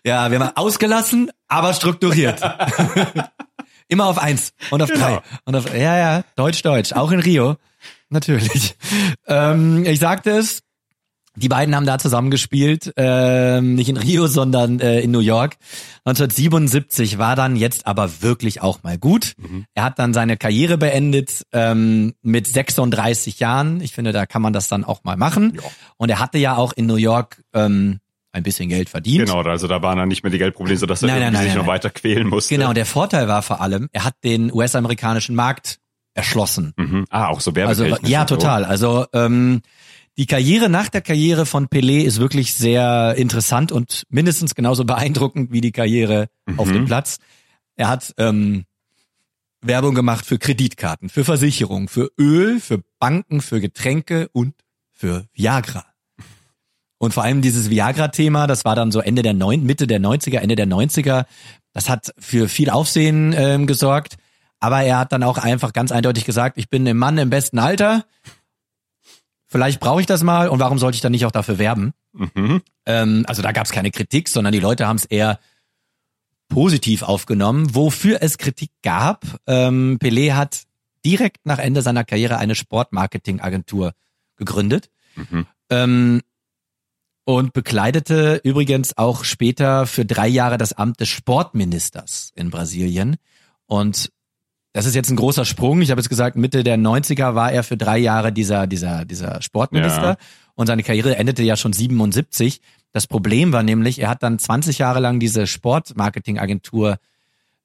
Ja, wir haben ausgelassen, aber strukturiert. Immer auf eins und auf drei. Und auf, ja, ja, Deutsch, Deutsch. Auch in Rio. Natürlich. Ähm, ich sagte es, die beiden haben da zusammengespielt, ähm, nicht in Rio, sondern äh, in New York. 1977 war dann jetzt aber wirklich auch mal gut. Er hat dann seine Karriere beendet ähm, mit 36 Jahren. Ich finde, da kann man das dann auch mal machen. Und er hatte ja auch in New York ähm, ein bisschen Geld verdient. Genau, also da waren dann nicht mehr die Geldprobleme, sodass er Nein, nein, nein, sich noch weiter quälen musste. Genau, der Vorteil war vor allem, er hat den US-amerikanischen Markt erschlossen. Mhm. Ah, auch so Also werbetechnisch. ja, total. Also ähm, die Karriere nach der Karriere von Pelé ist wirklich sehr interessant und mindestens genauso beeindruckend wie die Karriere auf dem Platz. Er hat ähm, Werbung gemacht für Kreditkarten, für Versicherungen, für Öl, für Banken, für Getränke und für Viagra. Und vor allem dieses Viagra-Thema, das war dann so Ende der neun, Mitte der 90er, Ende der 90er, das hat für viel Aufsehen ähm, gesorgt. Aber er hat dann auch einfach ganz eindeutig gesagt, ich bin ein Mann im besten Alter. Vielleicht brauche ich das mal und warum sollte ich dann nicht auch dafür werben? Mhm. Ähm, also da gab es keine Kritik, sondern die Leute haben es eher positiv aufgenommen. Wofür es Kritik gab, ähm, Pelé hat direkt nach Ende seiner Karriere eine Sportmarketingagentur gegründet. Mhm. Ähm, und bekleidete übrigens auch später für drei Jahre das Amt des Sportministers in Brasilien. Und das ist jetzt ein großer Sprung. Ich habe jetzt gesagt, Mitte der 90er war er für drei Jahre dieser, dieser, dieser Sportminister. Ja. Und seine Karriere endete ja schon 77. Das Problem war nämlich, er hat dann 20 Jahre lang diese Sportmarketingagentur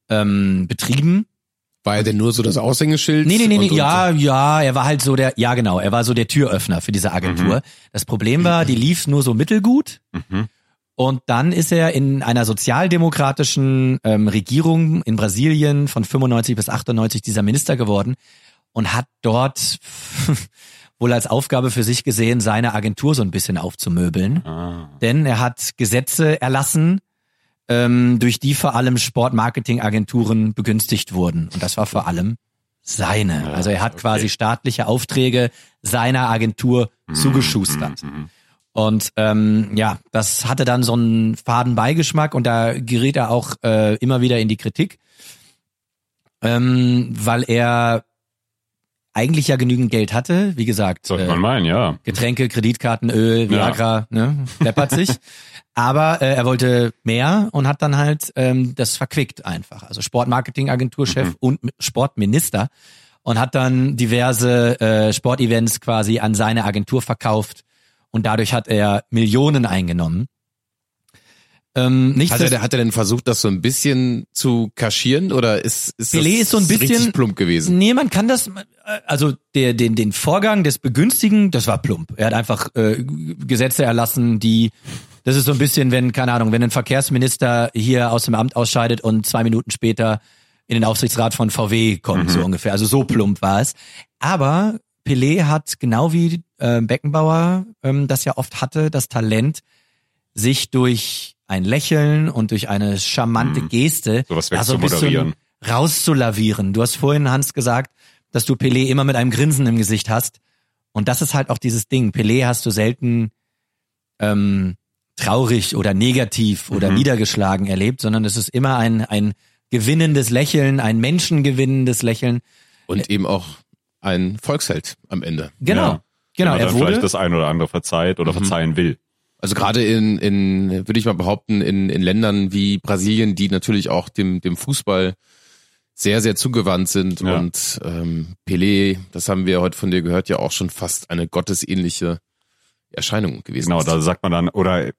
ähm, betrieben. War er denn nur so das Aushängeschild? Nee, nee, nee, nee, und- und- ja, ja, er war halt so der, ja genau, er war so der Türöffner für diese Agentur. Das Problem war, die lief nur so mittelgut. Mhm. Und dann ist er in einer sozialdemokratischen ähm, Regierung in Brasilien von 95 bis 98 dieser Minister geworden und hat dort wohl als Aufgabe für sich gesehen, seine Agentur so ein bisschen aufzumöbeln. Ah. Denn er hat Gesetze erlassen, ähm, durch die vor allem Sportmarketingagenturen begünstigt wurden. Und das war vor allem seine. Also er hat quasi staatliche Aufträge seiner Agentur zugeschustert. Mhm. Und ähm, ja, das hatte dann so einen faden Beigeschmack und da geriet er auch äh, immer wieder in die Kritik, ähm, weil er eigentlich ja genügend Geld hatte. Wie gesagt, Sollte äh, man meinen, ja. Getränke, Kreditkarten, Öl, Viagra, ne, läppert sich. Aber äh, er wollte mehr und hat dann halt ähm, das verquickt einfach. Also Sportmarketingagenturchef und M- Sportminister und hat dann diverse äh, Sportevents quasi an seine Agentur verkauft und dadurch hat er Millionen eingenommen. Ähm, nicht Hat er, hat er denn versucht, das so ein bisschen zu kaschieren oder ist, ist Pelé das ist so ein bisschen richtig plump gewesen? Nee, man kann das, also der, den, den Vorgang des Begünstigen, das war plump. Er hat einfach äh, Gesetze erlassen, die, das ist so ein bisschen, wenn, keine Ahnung, wenn ein Verkehrsminister hier aus dem Amt ausscheidet und zwei Minuten später in den Aufsichtsrat von VW kommt, so ungefähr. Also so plump war es. Aber Pelé hat genau wie äh, Beckenbauer ähm, das ja oft hatte, das Talent, sich durch ein Lächeln und durch eine charmante Geste Sowas da so ein wegzumoderieren. bisschen rauszulavieren. Du hast vorhin, Hans, gesagt, dass du Pelé immer mit einem Grinsen im Gesicht hast. Und das ist halt auch dieses Ding. Pelé hast du selten ähm, traurig oder negativ oder Mhm. niedergeschlagen erlebt, sondern es ist immer ein, ein gewinnendes Lächeln, ein menschengewinnendes Lächeln. Und eben auch ein Volksheld am Ende. Genau. Ja. Genau, Wenn man er wurde, vielleicht das ein oder andere verzeiht oder verzeihen will. Also gerade in, in würde ich mal behaupten, in, in Ländern wie Brasilien, die natürlich auch dem, dem Fußball sehr, sehr zugewandt sind Ja. und ähm, Pelé, das haben wir heute von dir gehört, ja auch schon fast eine gottesähnliche Erscheinung gewesen Genau, ist. da sagt man dann, oder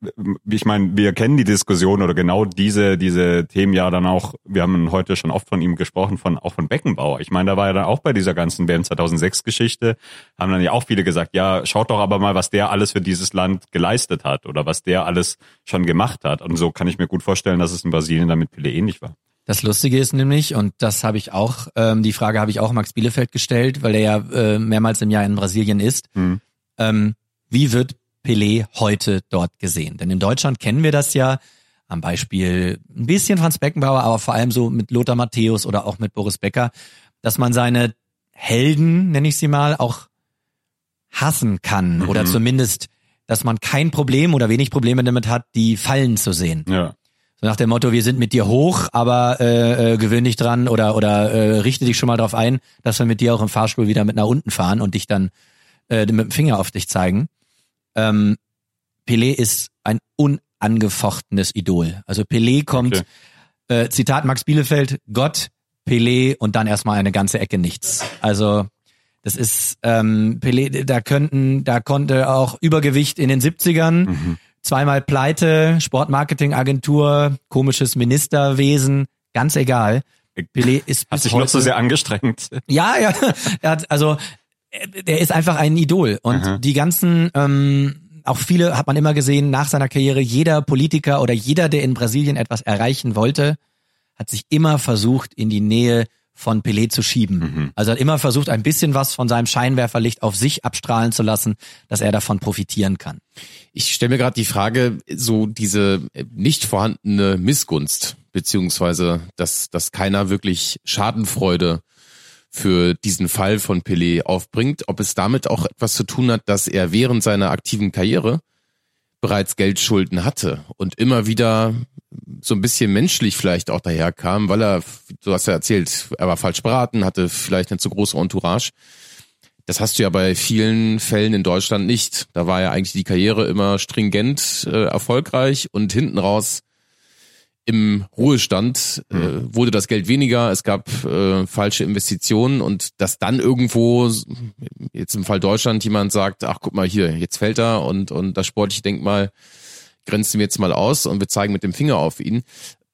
ich meine, wir kennen die Diskussion oder genau diese, diese Themen ja dann auch, wir haben heute schon oft von ihm gesprochen, von auch von Beckenbauer. Ich meine, da war ja dann auch bei dieser ganzen WM 2006 Geschichte, haben dann ja auch viele gesagt, ja, schaut doch aber mal, was der alles für dieses Land geleistet hat oder was der alles schon gemacht hat. Und so kann ich mir gut vorstellen, dass es in Brasilien dann mit Pelé ähnlich war. Das Lustige ist nämlich, und das habe ich auch, ähm, die Frage habe ich auch Max Bielefeld gestellt, weil er ja äh, mehrmals im Jahr in Brasilien ist. Hm. Ähm, wie wird Pelé heute dort gesehen? Denn in Deutschland kennen wir das ja am Beispiel ein bisschen Franz Beckenbauer, aber vor allem so mit Lothar Matthäus oder auch mit Boris Becker, dass man seine Helden, nenne ich sie mal, auch hassen kann oder zumindest, dass man kein Problem oder wenig Probleme damit hat, die fallen zu sehen. Ja. So nach dem Motto, wir sind mit dir hoch, aber äh, äh, gewöhn dich dran oder oder äh, richte dich schon mal darauf ein, dass wir mit dir auch im Fahrstuhl wieder mit nach unten fahren und dich dann äh, mit dem Finger auf dich zeigen. Ähm, Pelé ist ein unangefochtenes Idol. Also Pelé kommt, Okay. äh, Zitat Max Bielefeld, Gott, Pelé und dann erstmal eine ganze Ecke nichts. Also das ist ähm, Pelé, da könnten, da konnte auch Übergewicht in den 70ern, zweimal Pleite, Sportmarketingagentur, komisches Ministerwesen, ganz egal. Pelé ist Hat bis sich heute, noch so sehr angestrengt. ja, ja, er hat, also der ist einfach ein Idol und Aha. die ganzen ähm, auch viele hat man immer gesehen nach seiner Karriere, jeder Politiker oder jeder, der in Brasilien etwas erreichen wollte, hat sich immer versucht, in die Nähe von Pelé zu schieben. Mhm. Also hat immer versucht, ein bisschen was von seinem Scheinwerferlicht auf sich abstrahlen zu lassen, dass er davon profitieren kann. Ich stelle mir gerade die Frage, so diese nicht vorhandene Missgunst beziehungsweise dass, dass keiner wirklich Schadenfreude für diesen Fall von Pelé aufbringt, ob es damit auch etwas zu tun hat, dass er während seiner aktiven Karriere bereits Geldschulden hatte und immer wieder so ein bisschen menschlich vielleicht auch daherkam, weil er, du hast ja erzählt, er war falsch beraten, hatte vielleicht eine zu große Entourage. Das hast du ja bei vielen Fällen in Deutschland nicht. Da war ja eigentlich die Karriere immer stringent äh, erfolgreich und hinten raus im Ruhestand äh, Mhm. wurde das Geld weniger, es gab äh, falsche Investitionen und dass dann irgendwo, jetzt im Fall Deutschland, jemand sagt, ach guck mal hier, jetzt fällt er und, und das sportliche Denkmal grenzen wir jetzt mal aus und wir zeigen mit dem Finger auf ihn.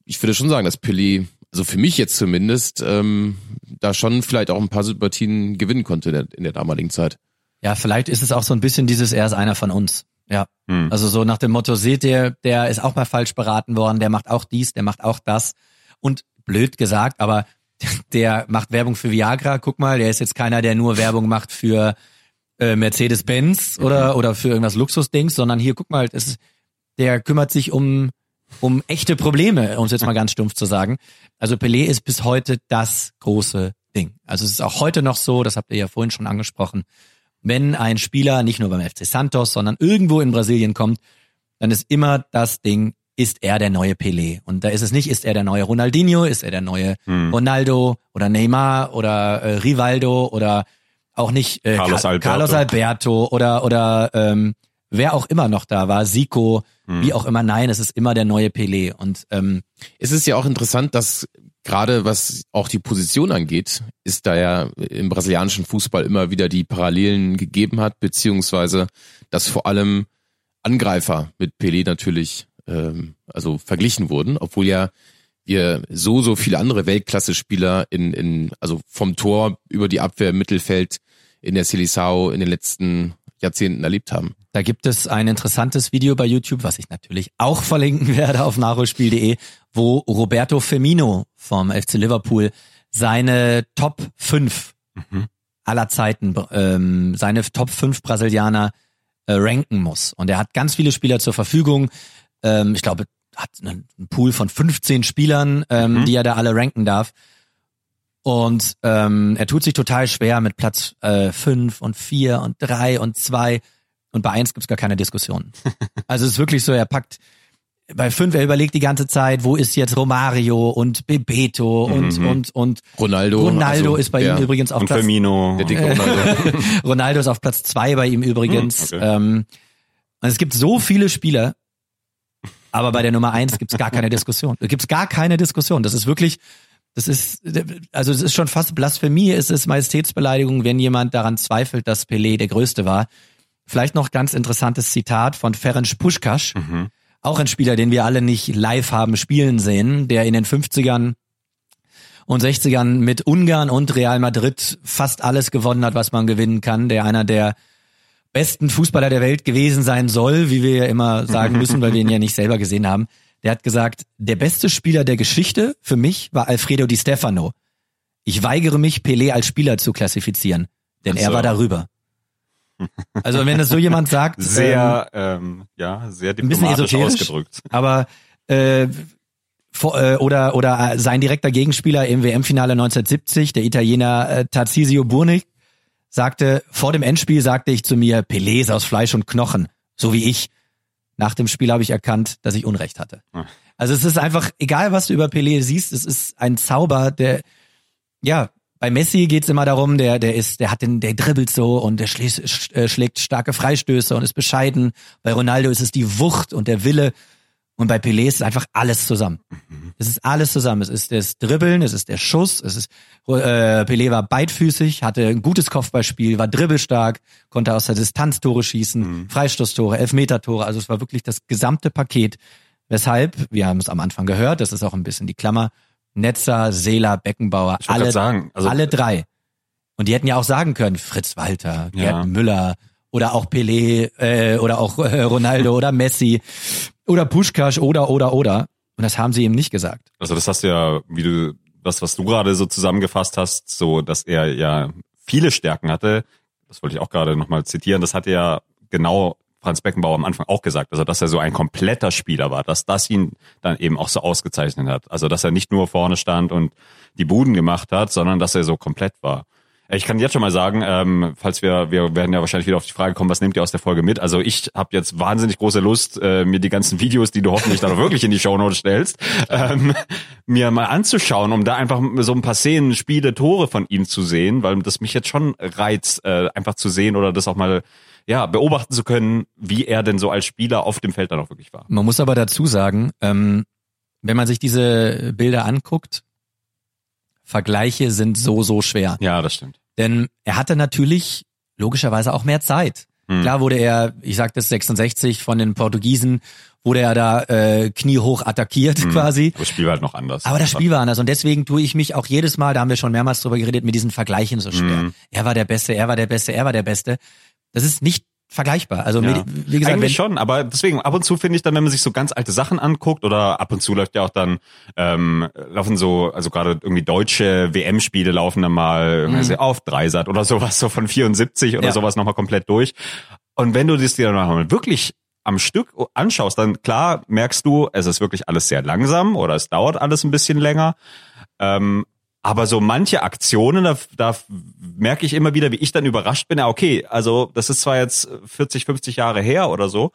Ich würde schon sagen, dass Pelé, also für mich jetzt zumindest, ähm, da schon vielleicht auch ein paar Sympathien gewinnen konnte in der, in der damaligen Zeit. Ja, vielleicht ist es auch so ein bisschen dieses, er ist einer von uns. Ja. Hm. Also so nach dem Motto, seht ihr, der ist auch mal falsch beraten worden, der macht auch dies, der macht auch das. Und blöd gesagt, aber der macht Werbung für Viagra. Guck mal, der ist jetzt keiner, der nur Werbung macht für äh, Mercedes-Benz oder, oder für irgendwas Luxusdings, sondern hier, guck mal, ist, der kümmert sich um, um echte Probleme, um es jetzt mal ganz stumpf zu sagen. Also Pelé ist bis heute das große Ding. Also es ist auch heute noch so, das habt ihr ja vorhin schon angesprochen, wenn ein Spieler nicht nur beim FC Santos, sondern irgendwo in Brasilien kommt, dann ist immer das Ding, ist er der neue Pelé? Und da ist es nicht, ist er der neue Ronaldinho, ist er der neue Hm. Ronaldo oder Neymar oder äh, Rivaldo oder auch nicht äh, Carlos Ca- Alberto. Carlos Alberto oder oder ähm, wer auch immer noch da war, Zico, Hm. wie auch immer. Nein, es ist immer der neue Pelé. Und ähm, Es ist ja auch interessant, dass gerade was auch die Position angeht, ist da ja im brasilianischen Fußball immer wieder die Parallelen gegeben hat, beziehungsweise dass vor allem Angreifer mit Pelé natürlich ähm, also verglichen wurden, obwohl ja wir so so viele andere Weltklasse-Spieler in in also vom Tor über die Abwehr im Mittelfeld in der Seleção in den letzten Jahrzehnten erlebt haben. Da gibt es ein interessantes Video bei YouTube, was ich natürlich auch verlinken werde auf nachholspiel.de, wo Roberto Firmino vom FC Liverpool seine Top 5 Mhm. aller Zeiten, ähm, seine Top 5 Brasilianer äh, ranken muss. Und er hat ganz viele Spieler zur Verfügung. Ähm, ich glaube, hat einen Pool von 15 Spielern, ähm, Mhm. die er da alle ranken darf. Und ähm, er tut sich total schwer mit Platz äh, fünf und vier und drei und zwei und bei eins gibt's gar keine Diskussion. Also es ist wirklich so, er packt bei fünf, er überlegt die ganze Zeit, wo ist jetzt Romario und Bebeto und Mhm. und und Ronaldo, Ronaldo also ist bei der- ihm übrigens auf Und Platz Firmino. Der dicke Ronaldo. Ronaldo ist auf Platz zwei bei ihm übrigens. Hm, okay. ähm, und es gibt so viele Spieler, aber bei der Nummer eins gibt's gar keine Diskussion. Da gibt's gar keine Diskussion. Das ist wirklich, das ist, also es ist schon fast Blasphemie, es ist Majestätsbeleidigung, wenn jemand daran zweifelt, dass Pelé der Größte war. Vielleicht noch ganz interessantes Zitat von Ferenc Puskás, Mhm. auch ein Spieler, den wir alle nicht live haben spielen sehen, der in den 50ern und 60ern mit Ungarn und Real Madrid fast alles gewonnen hat, was man gewinnen kann, der einer der besten Fußballer der Welt gewesen sein soll, wie wir ja immer sagen müssen, weil wir ihn ja nicht selber gesehen haben. Der hat gesagt, der beste Spieler der Geschichte für mich war Alfredo Di Stefano. Ich weigere mich, Pelé als Spieler zu klassifizieren, denn Ach er so. war darüber. Also wenn das so jemand sagt, ähm, Sehr, ähm, ja, sehr diplomatisch ausgedrückt. aber äh, vor, äh, oder oder sein direkter Gegenspieler im WM-Finale 1970, der Italiener äh, Tarcisio Burnick, sagte vor dem Endspiel sagte ich zu mir, Pelé ist aus Fleisch und Knochen, so wie ich. Nach dem Spiel habe ich erkannt, dass ich Unrecht hatte. Ah. Also es ist einfach egal, was du über Pelé siehst, es ist ein Zauber, der ja bei Messi geht's immer darum, der der ist, der hat den, der dribbelt so und der schlägt, äh, schlägt starke Freistöße und ist bescheiden. Bei Ronaldo ist es die Wucht und der Wille. Und bei Pelé ist es einfach alles zusammen. Es ist alles zusammen. Es ist das Dribbeln, es ist der Schuss, es ist äh, Pelé war beidfüßig, hatte ein gutes Kopfballspiel, war dribbelstark, konnte aus der Distanz Tore schießen, Freistoßtore, Elfmetertore. Also es war wirklich das gesamte Paket. Weshalb, wir haben es am Anfang gehört, das ist auch ein bisschen die Klammer, Netzer, Seeler, Beckenbauer, alle, sagen, also- alle drei. Und die hätten ja auch sagen können, Fritz Walter, Gerd Ja. Müller oder auch Pelé äh, oder auch äh, Ronaldo oder Messi oder Puschkasch oder oder oder. Und das haben sie ihm nicht gesagt. Also das hast du ja, wie du, das, was du gerade so zusammengefasst hast, so, dass er ja viele Stärken hatte, das wollte ich auch gerade nochmal zitieren, das hat er ja genau Franz Beckenbauer am Anfang auch gesagt, also dass er so ein kompletter Spieler war, dass das ihn dann eben auch so ausgezeichnet hat. Also dass er nicht nur vorne stand und die Buden gemacht hat, sondern dass er so komplett war. Ich kann jetzt schon mal sagen, ähm, falls wir, wir werden ja wahrscheinlich wieder auf die Frage kommen, was nehmt ihr aus der Folge mit? Also ich habe jetzt wahnsinnig große Lust, äh, mir die ganzen Videos, die du hoffentlich dann auch wirklich in die Shownotes stellst, ähm, mir mal anzuschauen, um da einfach so ein paar Szenen, Spiele, Tore von ihm zu sehen, weil das mich jetzt schon reizt, äh, einfach zu sehen oder das auch mal ja beobachten zu können, wie er denn so als Spieler auf dem Feld dann auch wirklich war. Man muss aber dazu sagen, ähm, wenn man sich diese Bilder anguckt, Vergleiche sind so, so schwer. Ja, das stimmt. Denn er hatte natürlich logischerweise auch mehr Zeit. Hm. Klar wurde er, ich sagte es 66 von den Portugiesen, wurde er da äh, kniehoch attackiert hm. quasi. Das Spiel war halt noch anders. Aber das Spiel war anders und deswegen tue ich mich auch jedes Mal, da haben wir schon mehrmals drüber geredet, mit diesen Vergleichen so schwer. Hm. Er war der Beste, er war der Beste, er war der Beste. Das ist nicht vergleichbar. Also ja. wie gesagt, eigentlich schon, aber deswegen ab und zu finde ich dann, wenn man sich so ganz alte Sachen anguckt oder ab und zu läuft ja auch dann ähm, laufen so, also gerade irgendwie deutsche WM-Spiele laufen dann mal mhm. auf Dreisat oder sowas so von 74 oder ja. sowas nochmal komplett durch. Und wenn du das dir dann mal wirklich am Stück anschaust, dann klar merkst du, es ist wirklich alles sehr langsam oder es dauert alles ein bisschen länger. Ähm, aber so manche Aktionen, da, da merke ich immer wieder, wie ich dann überrascht bin. Ja, okay, also das ist zwar jetzt 40, 50 Jahre her oder so,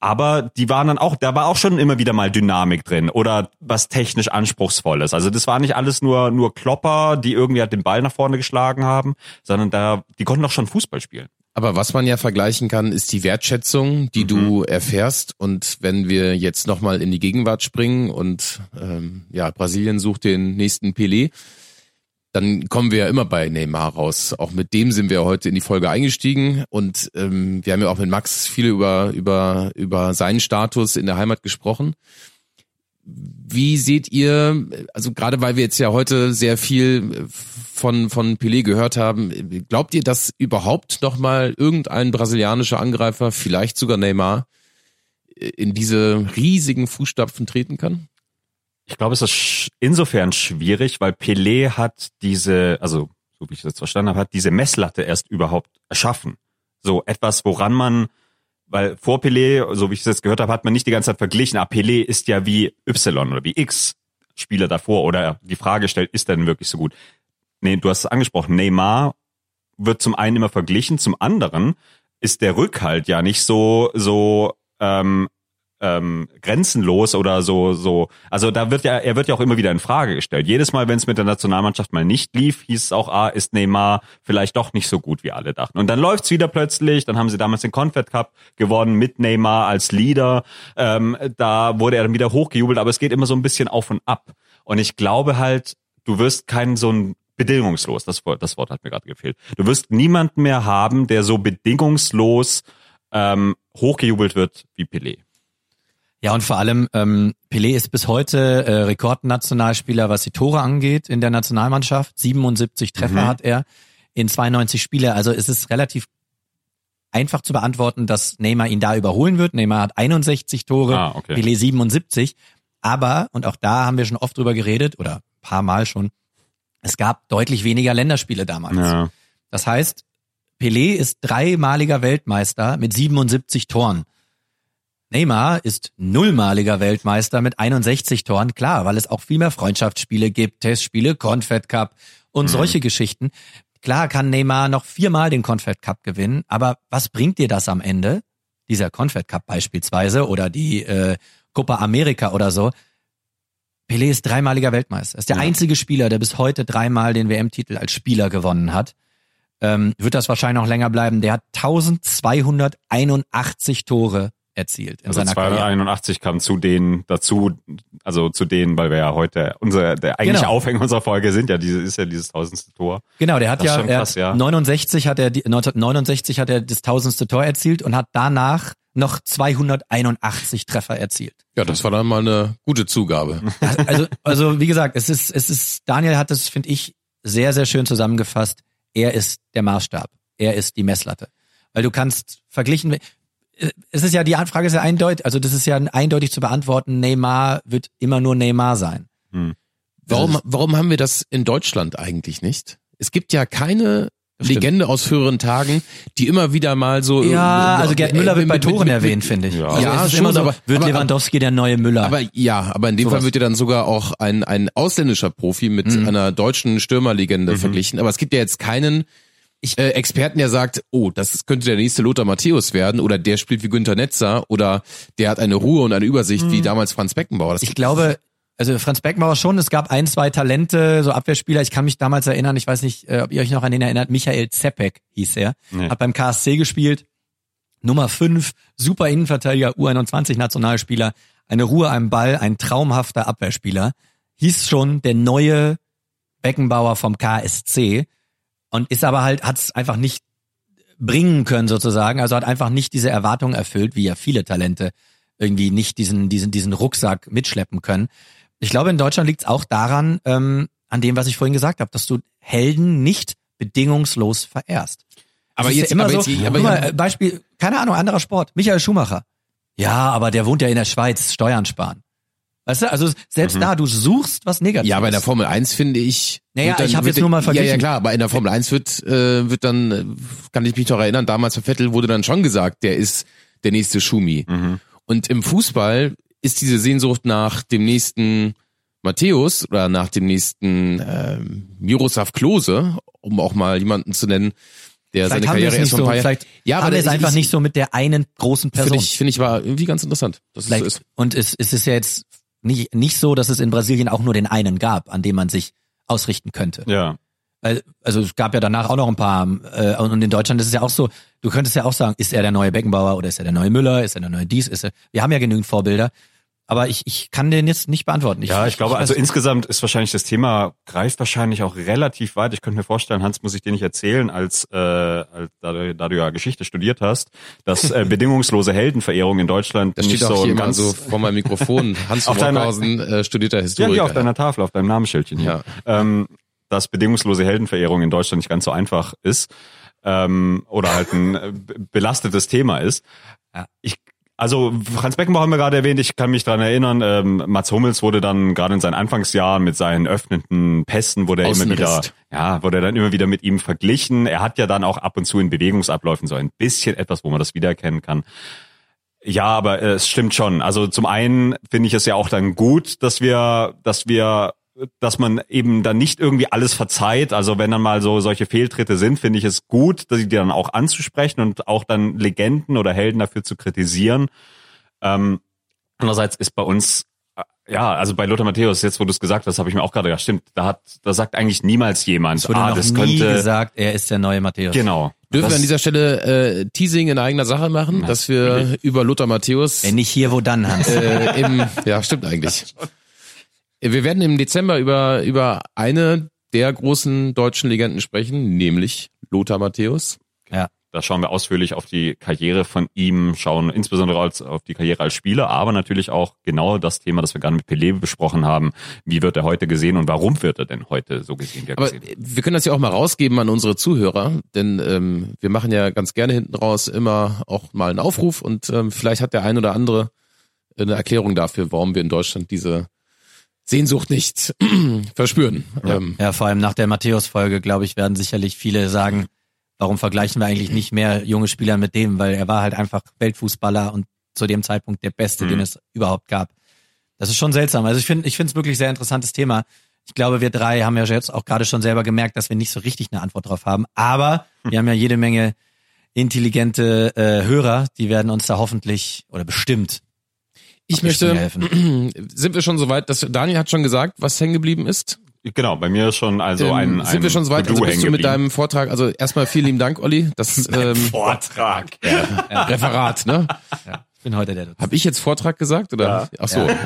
aber die waren dann auch, da war auch schon immer wieder mal Dynamik drin oder was technisch anspruchsvolles. Also das war nicht alles nur nur Klopper, die irgendwie halt den Ball nach vorne geschlagen haben, sondern da die konnten auch schon Fußball spielen. Aber was man ja vergleichen kann, ist die Wertschätzung, die mhm. du erfährst. Und wenn wir jetzt nochmal in die Gegenwart springen und ähm, ja, Brasilien sucht den nächsten Pelé, dann kommen wir ja immer bei Neymar raus. Auch mit dem sind wir heute in die Folge eingestiegen und ähm, wir haben ja auch mit Max viel über über über seinen Status in der Heimat gesprochen. Wie seht ihr, also gerade weil wir jetzt ja heute sehr viel von von Pelé gehört haben, glaubt ihr, dass überhaupt noch mal irgendein brasilianischer Angreifer, vielleicht sogar Neymar, in diese riesigen Fußstapfen treten kann? Ich glaube, es ist insofern schwierig, weil Pelé hat diese, also so wie ich das verstanden habe, hat diese Messlatte erst überhaupt erschaffen. So etwas, woran man, weil vor Pelé, so wie ich es jetzt gehört habe, hat man nicht die ganze Zeit verglichen, ah, Pelé ist ja wie Y oder wie X Spieler davor oder die Frage stellt, ist er denn wirklich so gut? Nee, du hast es angesprochen, Neymar wird zum einen immer verglichen, zum anderen ist der Rückhalt ja nicht so, so ähm, ähm, grenzenlos oder so so. Also da wird ja er wird ja auch immer wieder in Frage gestellt. Jedes Mal, wenn es mit der Nationalmannschaft mal nicht lief, hieß es auch, ah, ist Neymar vielleicht doch nicht so gut wie alle dachten. Und dann läuft's wieder plötzlich. Dann haben sie damals den Confed Cup gewonnen mit Neymar als Leader. Ähm, da wurde er dann wieder hochgejubelt, aber es geht immer so ein bisschen auf und ab. Und ich glaube halt, du wirst keinen so ein bedingungslos, das Wort, das Wort hat mir gerade gefehlt. Du wirst niemanden mehr haben, der so bedingungslos ähm, hochgejubelt wird wie Pelé. Ja, und vor allem, ähm, Pelé ist bis heute äh, Rekordnationalspieler, was die Tore angeht in der Nationalmannschaft. 77 Treffer mhm. hat er in 92 Spiele. Also es ist relativ einfach zu beantworten, dass Neymar ihn da überholen wird. Neymar hat 61 Tore, ah, okay. Pelé 77. Aber, und auch da haben wir schon oft drüber geredet, oder paar Mal schon, es gab deutlich weniger Länderspiele damals. Ja. Das heißt, Pelé ist dreimaliger Weltmeister mit 77 Toren. Neymar ist nullmaliger Weltmeister mit 61 Toren, klar, weil es auch viel mehr Freundschaftsspiele gibt, Testspiele, Confed Cup und mhm. solche Geschichten. Klar kann Neymar noch viermal den Confed Cup gewinnen, aber was bringt dir das am Ende? Dieser Confed Cup beispielsweise oder die äh, Copa America oder so. Pelé ist dreimaliger Weltmeister. Ist der ja. einzige Spieler, der bis heute dreimal den WM-Titel als Spieler gewonnen hat. Ähm, wird das wahrscheinlich noch länger bleiben. Der hat 1281 Tore erzielt in also seiner 281 kam zu denen dazu, also zu denen, weil wir ja heute unser der eigentliche genau. Aufhänger unserer Folge sind ja diese ist ja dieses tausendste Tor. Genau, der hat ja, krass, ja 69 hat er 1969 hat er das tausendste Tor erzielt und hat danach noch 281 Treffer erzielt. Ja, das war dann mal eine gute Zugabe. Also also wie gesagt, es ist es ist Daniel hat das finde ich sehr sehr schön zusammengefasst. Er ist der Maßstab. Er ist die Messlatte. Weil du kannst verglichen es ist ja, die Frage ist ja eindeutig, also das ist ja eindeutig zu beantworten, Neymar wird immer nur Neymar sein. Hm. Warum, warum haben wir das in Deutschland eigentlich nicht? Es gibt ja keine Legende aus früheren Tagen, die immer wieder mal so. Ja, also Gerd äh, Müller wird bei mit- Toren mit- erwähnt, finde ich. Ja. Also Ja, schon, immer so, aber- wird aber- Lewandowski der neue Müller. Aber ja, aber in dem Sowas. Fall wird ja dann sogar auch ein, ein ausländischer Profi mit Mhm. einer deutschen Stürmerlegende verglichen. Aber es gibt ja jetzt keinen äh, Experten, der sagt, oh, das könnte der nächste Lothar Matthäus werden oder der spielt wie Günter Netzer oder der hat eine Ruhe und eine Übersicht wie damals Franz Beckenbauer. Das ich glaube, also Franz Beckenbauer schon, es gab ein, zwei Talente, so Abwehrspieler, ich kann mich damals erinnern, ich weiß nicht, äh, ob ihr euch noch an den erinnert, Michael Zepek hieß er, Nee. hat beim KSC gespielt, Nummer 5, super Innenverteidiger, U21 Nationalspieler, eine Ruhe am Ball, ein traumhafter Abwehrspieler, hieß schon der neue Beckenbauer vom KSC und ist aber halt, hat es einfach nicht bringen können sozusagen, also hat einfach nicht diese Erwartungen erfüllt, wie ja viele Talente irgendwie nicht diesen, diesen, diesen Rucksack mitschleppen können. Ich glaube, in Deutschland liegt es auch daran, ähm, an dem, was ich vorhin gesagt habe, dass du Helden nicht bedingungslos verehrst. Aber ist jetzt- ja immer aber so, jetzt- aber mal, äh, Beispiel, keine Ahnung, anderer Sport, Michael Schumacher. Ja, aber der wohnt ja in der Schweiz, Steuern sparen. Weißt du, also selbst da, du suchst was Negatives. Ja, aber in der Formel 1 finde ich. Naja, dann- ich hab wird- jetzt nur mal Ja, ja verglichen. klar, aber in der Formel 1 wird, äh, wird dann, äh, kann ich mich noch erinnern, damals bei Vettel wurde dann schon gesagt, der ist der nächste Schumi. Und im Fußball ist diese Sehnsucht nach dem nächsten Matthäus oder nach dem nächsten ähm, Miroslav Klose, um auch mal jemanden zu nennen, der Vielleicht seine Karriere erst so, ein paar Ja, aber es einfach nicht so mit der einen großen Person. Finde ich, finde ich war irgendwie ganz interessant. dass es so ist. und es, es ist ja jetzt nicht, nicht so, dass es in Brasilien auch nur den einen gab, an dem man sich ausrichten könnte. Ja. Also es gab ja danach auch noch ein paar, äh, und in Deutschland ist es ja auch so, du könntest ja auch sagen, ist er der neue Beckenbauer oder ist er der neue Müller, ist er der neue dies, ist er, wir haben ja genügend Vorbilder, aber ich, ich kann den jetzt nicht beantworten. ja, ich glaube, also weiß- insgesamt ist wahrscheinlich das Thema, greift wahrscheinlich auch relativ weit. Ich könnte mir vorstellen, Hans, muss ich dir nicht erzählen, als, äh, als da, du, da du ja Geschichte studiert hast, dass äh, bedingungslose Heldenverehrung in Deutschland Das nicht steht auch so ganz so vor meinem Mikrofon. Hans Auf von deiner- Rockhausen, äh, studierter Ja, Historiker. hier auf deiner Tafel, auf deinem Namensschildchen hier. Ähm, dass bedingungslose Heldenverehrung in Deutschland nicht ganz so einfach ist ähm, oder halt ein äh, be- belastetes Thema ist. Ich also Franz Beckenbauer haben wir gerade erwähnt, ich kann mich dran erinnern, ähm, Mats Hummels wurde dann gerade in seinen Anfangsjahren mit seinen öffnenden Pässen, wurde er immer wieder, ja, wurde er dann immer wieder mit ihm verglichen. Er hat ja dann auch ab und zu in Bewegungsabläufen so ein bisschen etwas, wo man das wiedererkennen kann. Ja, aber äh, es stimmt schon. Also zum einen finde ich es ja auch dann gut, dass wir, dass wir, dass man eben dann nicht irgendwie alles verzeiht. Also wenn dann mal so solche Fehltritte sind, finde ich es gut, dass die dann auch anzusprechen und auch dann Legenden oder Helden dafür zu kritisieren. Ähm, andererseits ist bei uns äh, ja, also bei Lothar Matthäus, jetzt wo du es gesagt hast, habe ich mir auch gerade gedacht, stimmt, da hat, da sagt eigentlich niemals jemand, es wurde ah, noch das nie könnte, gesagt, er ist der neue Matthäus. genau. Dürfen das, wir an dieser Stelle äh, Teasing in eigener Sache machen, dass wir über Lothar Matthäus Wenn nicht hier, wo dann, Hans? äh, im, ja, stimmt eigentlich. Wir werden im Dezember über, über eine der großen deutschen Legenden sprechen, nämlich Lothar Matthäus. ja. Da schauen wir ausführlich auf die Karriere von ihm, schauen insbesondere als, auf die Karriere als Spieler, aber natürlich auch genau das Thema, das wir gerade mit Pelé besprochen haben. Wie wird er heute gesehen und warum wird er denn heute so gesehen, er Aber gesehen wir können das ja auch mal rausgeben an unsere Zuhörer, denn ähm, wir machen ja ganz gerne hinten raus immer auch mal einen Aufruf und ähm, vielleicht hat der ein oder andere eine Erklärung dafür, warum wir in Deutschland diese Sehnsucht nicht verspüren. Ähm, Ja, vor allem nach der Matthäus-Folge, glaube ich, werden sicherlich viele sagen, warum vergleichen wir eigentlich nicht mehr junge Spieler mit dem, weil er war halt einfach Weltfußballer und zu dem Zeitpunkt der Beste, Mhm. den es überhaupt gab. Das ist schon seltsam. Also ich finde, ich finde es wirklich sehr interessantes Thema. Ich glaube, wir drei haben ja jetzt auch gerade schon selber gemerkt, dass wir nicht so richtig eine Antwort drauf haben. Aber wir haben ja jede Menge intelligente äh, Hörer, die werden uns da hoffentlich oder bestimmt ich möchte, helfen. sind wir schon soweit, dass Daniel hat schon gesagt, was hängen geblieben ist? Genau, bei mir ist schon also Ähm, ein, ein sind wir schon soweit? Also bist du mit deinem Vortrag, also erstmal vielen lieben Dank, Olli. Das ähm, Vortrag. Referat, ne? Ich bin heute der Dozent. Habe ich jetzt Vortrag gesagt oder? Ja. Ach so. Äh,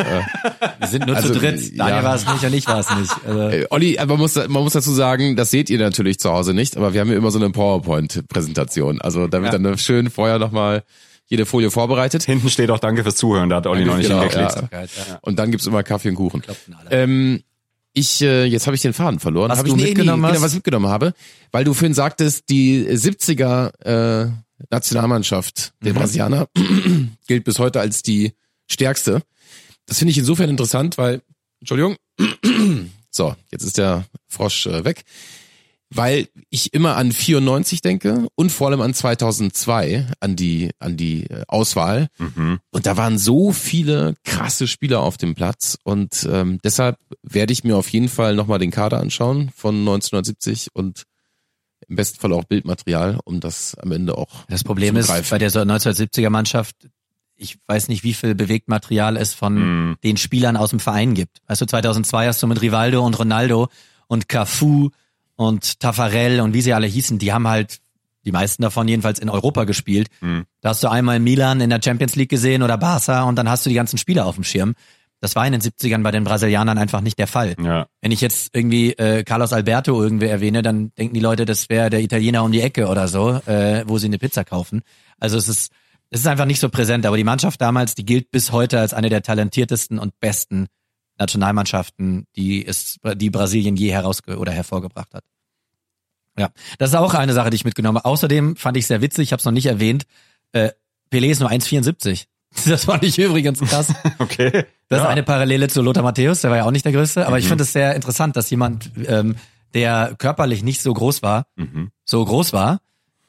Wir sind nur Also, zu dritt. Daniel ja. war es nicht und ich war es nicht. Also, Äh, Olli, aber man muss, man muss dazu sagen, das seht ihr natürlich zu Hause nicht, aber wir haben ja immer so eine PowerPoint-Präsentation. Also da wird Ja. dann schön vorher nochmal jede Folie vorbereitet. Hinten steht auch Danke fürs Zuhören, da hat Olli noch nicht Genau, hingeklickt. ja. ja. Und dann gibt's immer Kaffee und Kuchen. Ähm, ich, äh, jetzt habe ich den Faden verloren. Was hab du ich, mitgenommen nee, hast? Genau, was mitgenommen habe, weil du vorhin sagtest, die 70er äh, Nationalmannschaft der Mhm. Brasilianer gilt bis heute als die stärkste. Das finde ich insofern interessant, weil, Entschuldigung, so, jetzt ist der Frosch äh, weg. Weil ich immer an 94 denke und vor allem an 2002, an die, an die äh, Auswahl. Mhm. Und da waren so viele krasse Spieler auf dem Platz und ähm, deshalb werde ich mir auf jeden Fall nochmal den Kader anschauen von 1970 und im besten Fall auch Bildmaterial, um das am Ende auch Das Problem zu ist, bei der so 1970er Mannschaft, ich weiß nicht, wie viel Bewegtmaterial es von Mhm. den Spielern aus dem Verein gibt. Weißt du, 2002 hast du mit Rivaldo und Ronaldo und Cafu und Tafarel und wie sie alle hießen, die haben halt, die meisten davon jedenfalls in Europa gespielt. Mhm. Da hast du einmal Milan in der Champions League gesehen oder Barca und dann hast du die ganzen Spieler auf dem Schirm. Das war in den 70ern bei den Brasilianern einfach nicht der Fall. Ja. Wenn ich jetzt irgendwie äh, Carlos Alberto irgendwie erwähne, dann denken die Leute, das wäre der Italiener um die Ecke oder so, äh, wo sie eine Pizza kaufen. Also es ist, es ist einfach nicht so präsent. Aber die Mannschaft damals, die gilt bis heute als eine der talentiertesten und besten Nationalmannschaften, die es, die Brasilien je herausge oder hervorgebracht hat. Ja, das ist auch eine Sache, die ich mitgenommen habe. Außerdem fand ich sehr witzig, ich habe es noch nicht erwähnt, äh, Pelé ist nur 1,74. Das fand ich übrigens krass. Okay. Das ist ja. eine Parallele zu Lothar Matthäus, der war ja auch nicht der Größte, aber ich Mhm. finde es sehr interessant, dass jemand, ähm, der körperlich nicht so groß war, Mhm. so groß war.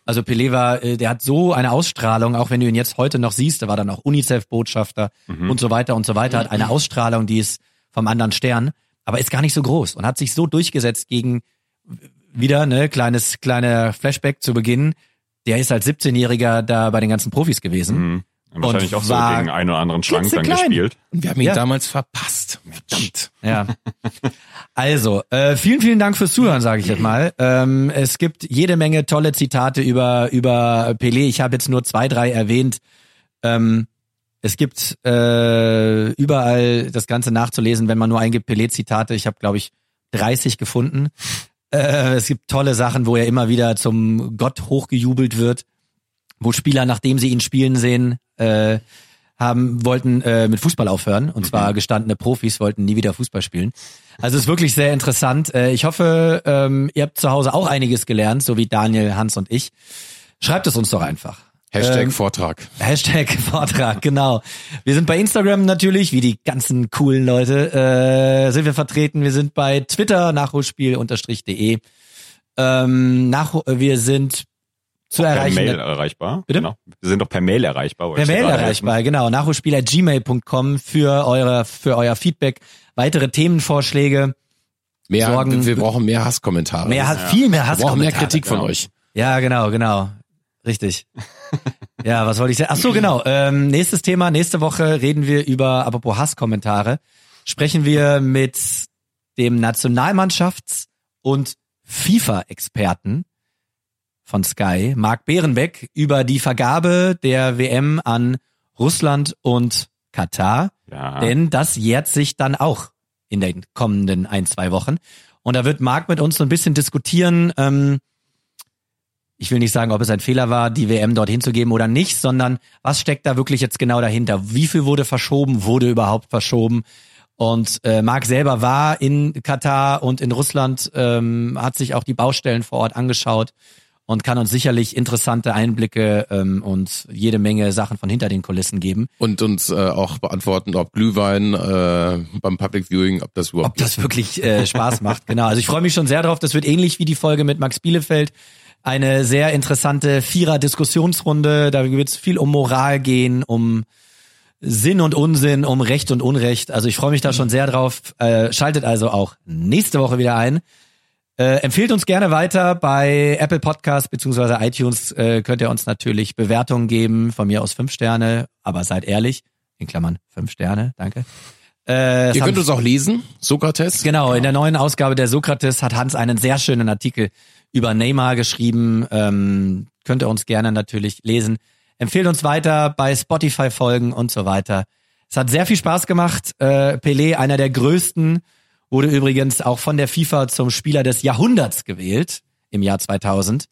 Also Pelé war, äh, der hat so eine Ausstrahlung, auch wenn du ihn jetzt heute noch siehst, der war dann auch UNICEF-Botschafter Mhm. und so weiter und so weiter, hat eine Ausstrahlung, die ist vom anderen Stern, aber ist gar nicht so groß und hat sich so durchgesetzt gegen wieder, ne, kleines, kleiner Flashback zu Beginn. Der ist als 17-Jähriger da bei den ganzen Profis gewesen. Mhm. Wahrscheinlich Und auch so war gegen einen oder anderen Schrank dann klitzeklein. gespielt. Und wir haben ihn Ja. damals verpasst. Verdammt. Ja. Also, äh, vielen, vielen Dank fürs Zuhören, sage ich jetzt mal. Ähm, es gibt jede Menge tolle Zitate über, über Pelé. Ich habe jetzt nur zwei, drei erwähnt. Ähm, es gibt äh, überall das Ganze nachzulesen, wenn man nur eingibt Pelé-Zitate. Ich habe, glaube ich, 30 gefunden. Äh, es gibt tolle Sachen, wo er immer wieder zum Gott hochgejubelt wird, wo Spieler, nachdem sie ihn spielen sehen, äh, haben wollten äh, mit Fußball aufhören und zwar gestandene Profis wollten nie wieder Fußball spielen. Also es ist wirklich sehr interessant. Äh, ich hoffe, ähm, ihr habt zu Hause auch einiges gelernt, so wie Daniel, Hans und ich. Schreibt es uns doch einfach. Hashtag Ähm, Vortrag. Hashtag Vortrag, genau. Wir sind bei Instagram natürlich, wie die ganzen coolen Leute, äh, sind wir vertreten. Wir sind bei Twitter, nachholspiel-de. Ähm, nach, wir sind zu Per erreichen. Mail erreichbar. Bitte? Genau. Wir sind doch per Mail erreichbar. Per Mail erreichbar, genau. Nachholspieler.gmail.com für eure, für euer Feedback, weitere Themenvorschläge. Mehr, Sorgen- wir brauchen mehr Hasskommentare. Mehr, Hass- viel mehr wir brauchen mehr Hasskommentare. Kritik von genau. euch. Ja, genau, genau. Richtig. ja, was wollte ich sagen? Ach so, genau. Ähm, nächstes Thema, nächste Woche reden wir über, apropos Hasskommentare, sprechen wir mit dem Nationalmannschafts- und FIFA-Experten von Sky, Marc Behrenbeck, über die Vergabe der WM an Russland und Katar. Ja. Denn das jährt sich dann auch in den kommenden ein, zwei Wochen. Und da wird Marc mit uns so ein bisschen diskutieren, ähm, ich will nicht sagen, ob es ein Fehler war, die WM dorthin zu geben oder nicht, sondern was steckt da wirklich jetzt genau dahinter? Wie viel wurde verschoben? Wurde überhaupt verschoben? Und äh, Marc selber war in Katar und in Russland, ähm, hat sich auch die Baustellen vor Ort angeschaut und kann uns sicherlich interessante Einblicke ähm, und jede Menge Sachen von hinter den Kulissen geben. Und uns äh, auch beantworten, ob Glühwein äh, beim Public Viewing, ob das überhaupt ob das wirklich äh, Spaß macht. Genau. Also ich freue mich schon sehr drauf. Das wird ähnlich wie die Folge mit Max Bielefeld. Eine sehr interessante Vierer-Diskussionsrunde. Da wird es viel um Moral gehen, um Sinn und Unsinn, um Recht und Unrecht. Also ich freue mich da schon sehr drauf. Äh, schaltet also auch nächste Woche wieder ein. Äh, empfehlt uns gerne weiter bei Apple Podcasts beziehungsweise iTunes. Äh, könnt ihr uns natürlich Bewertungen geben, von mir aus fünf Sterne, aber seid ehrlich, in Klammern fünf Sterne, danke. Äh, Ihr könnt uns auch lesen, Sokrates. Genau, in der neuen Ausgabe der Sokrates hat Hans einen sehr schönen Artikel über Neymar geschrieben. Ähm, könnt ihr uns gerne natürlich lesen. Empfehlt uns weiter bei Spotify folgen und so weiter. Es hat sehr viel Spaß gemacht. Äh, Pelé, einer der größten, wurde übrigens auch von der FIFA zum Spieler des Jahrhunderts gewählt im Jahr 2000.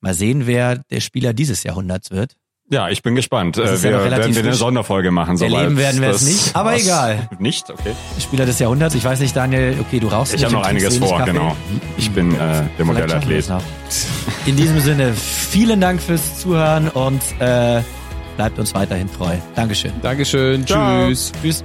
Mal sehen, wer der Spieler dieses Jahrhunderts wird. Ja, ich bin gespannt. Äh, ja wir relativ werden wir eine. Sonderfolge machen. Erleben werden wir es nicht, aber egal. Nicht? Okay. Spieler des Jahrhunderts. Ich weiß nicht, Daniel, okay, du rauchst Ich habe noch einiges vor, Kaffee. genau. Ich bin äh, der Vielleicht moderne schaffen wir Athlet. es noch. In diesem Sinne, vielen Dank fürs Zuhören und äh, bleibt uns weiterhin treu. Dankeschön. Dankeschön. Ciao. Tschüss. Tschüss.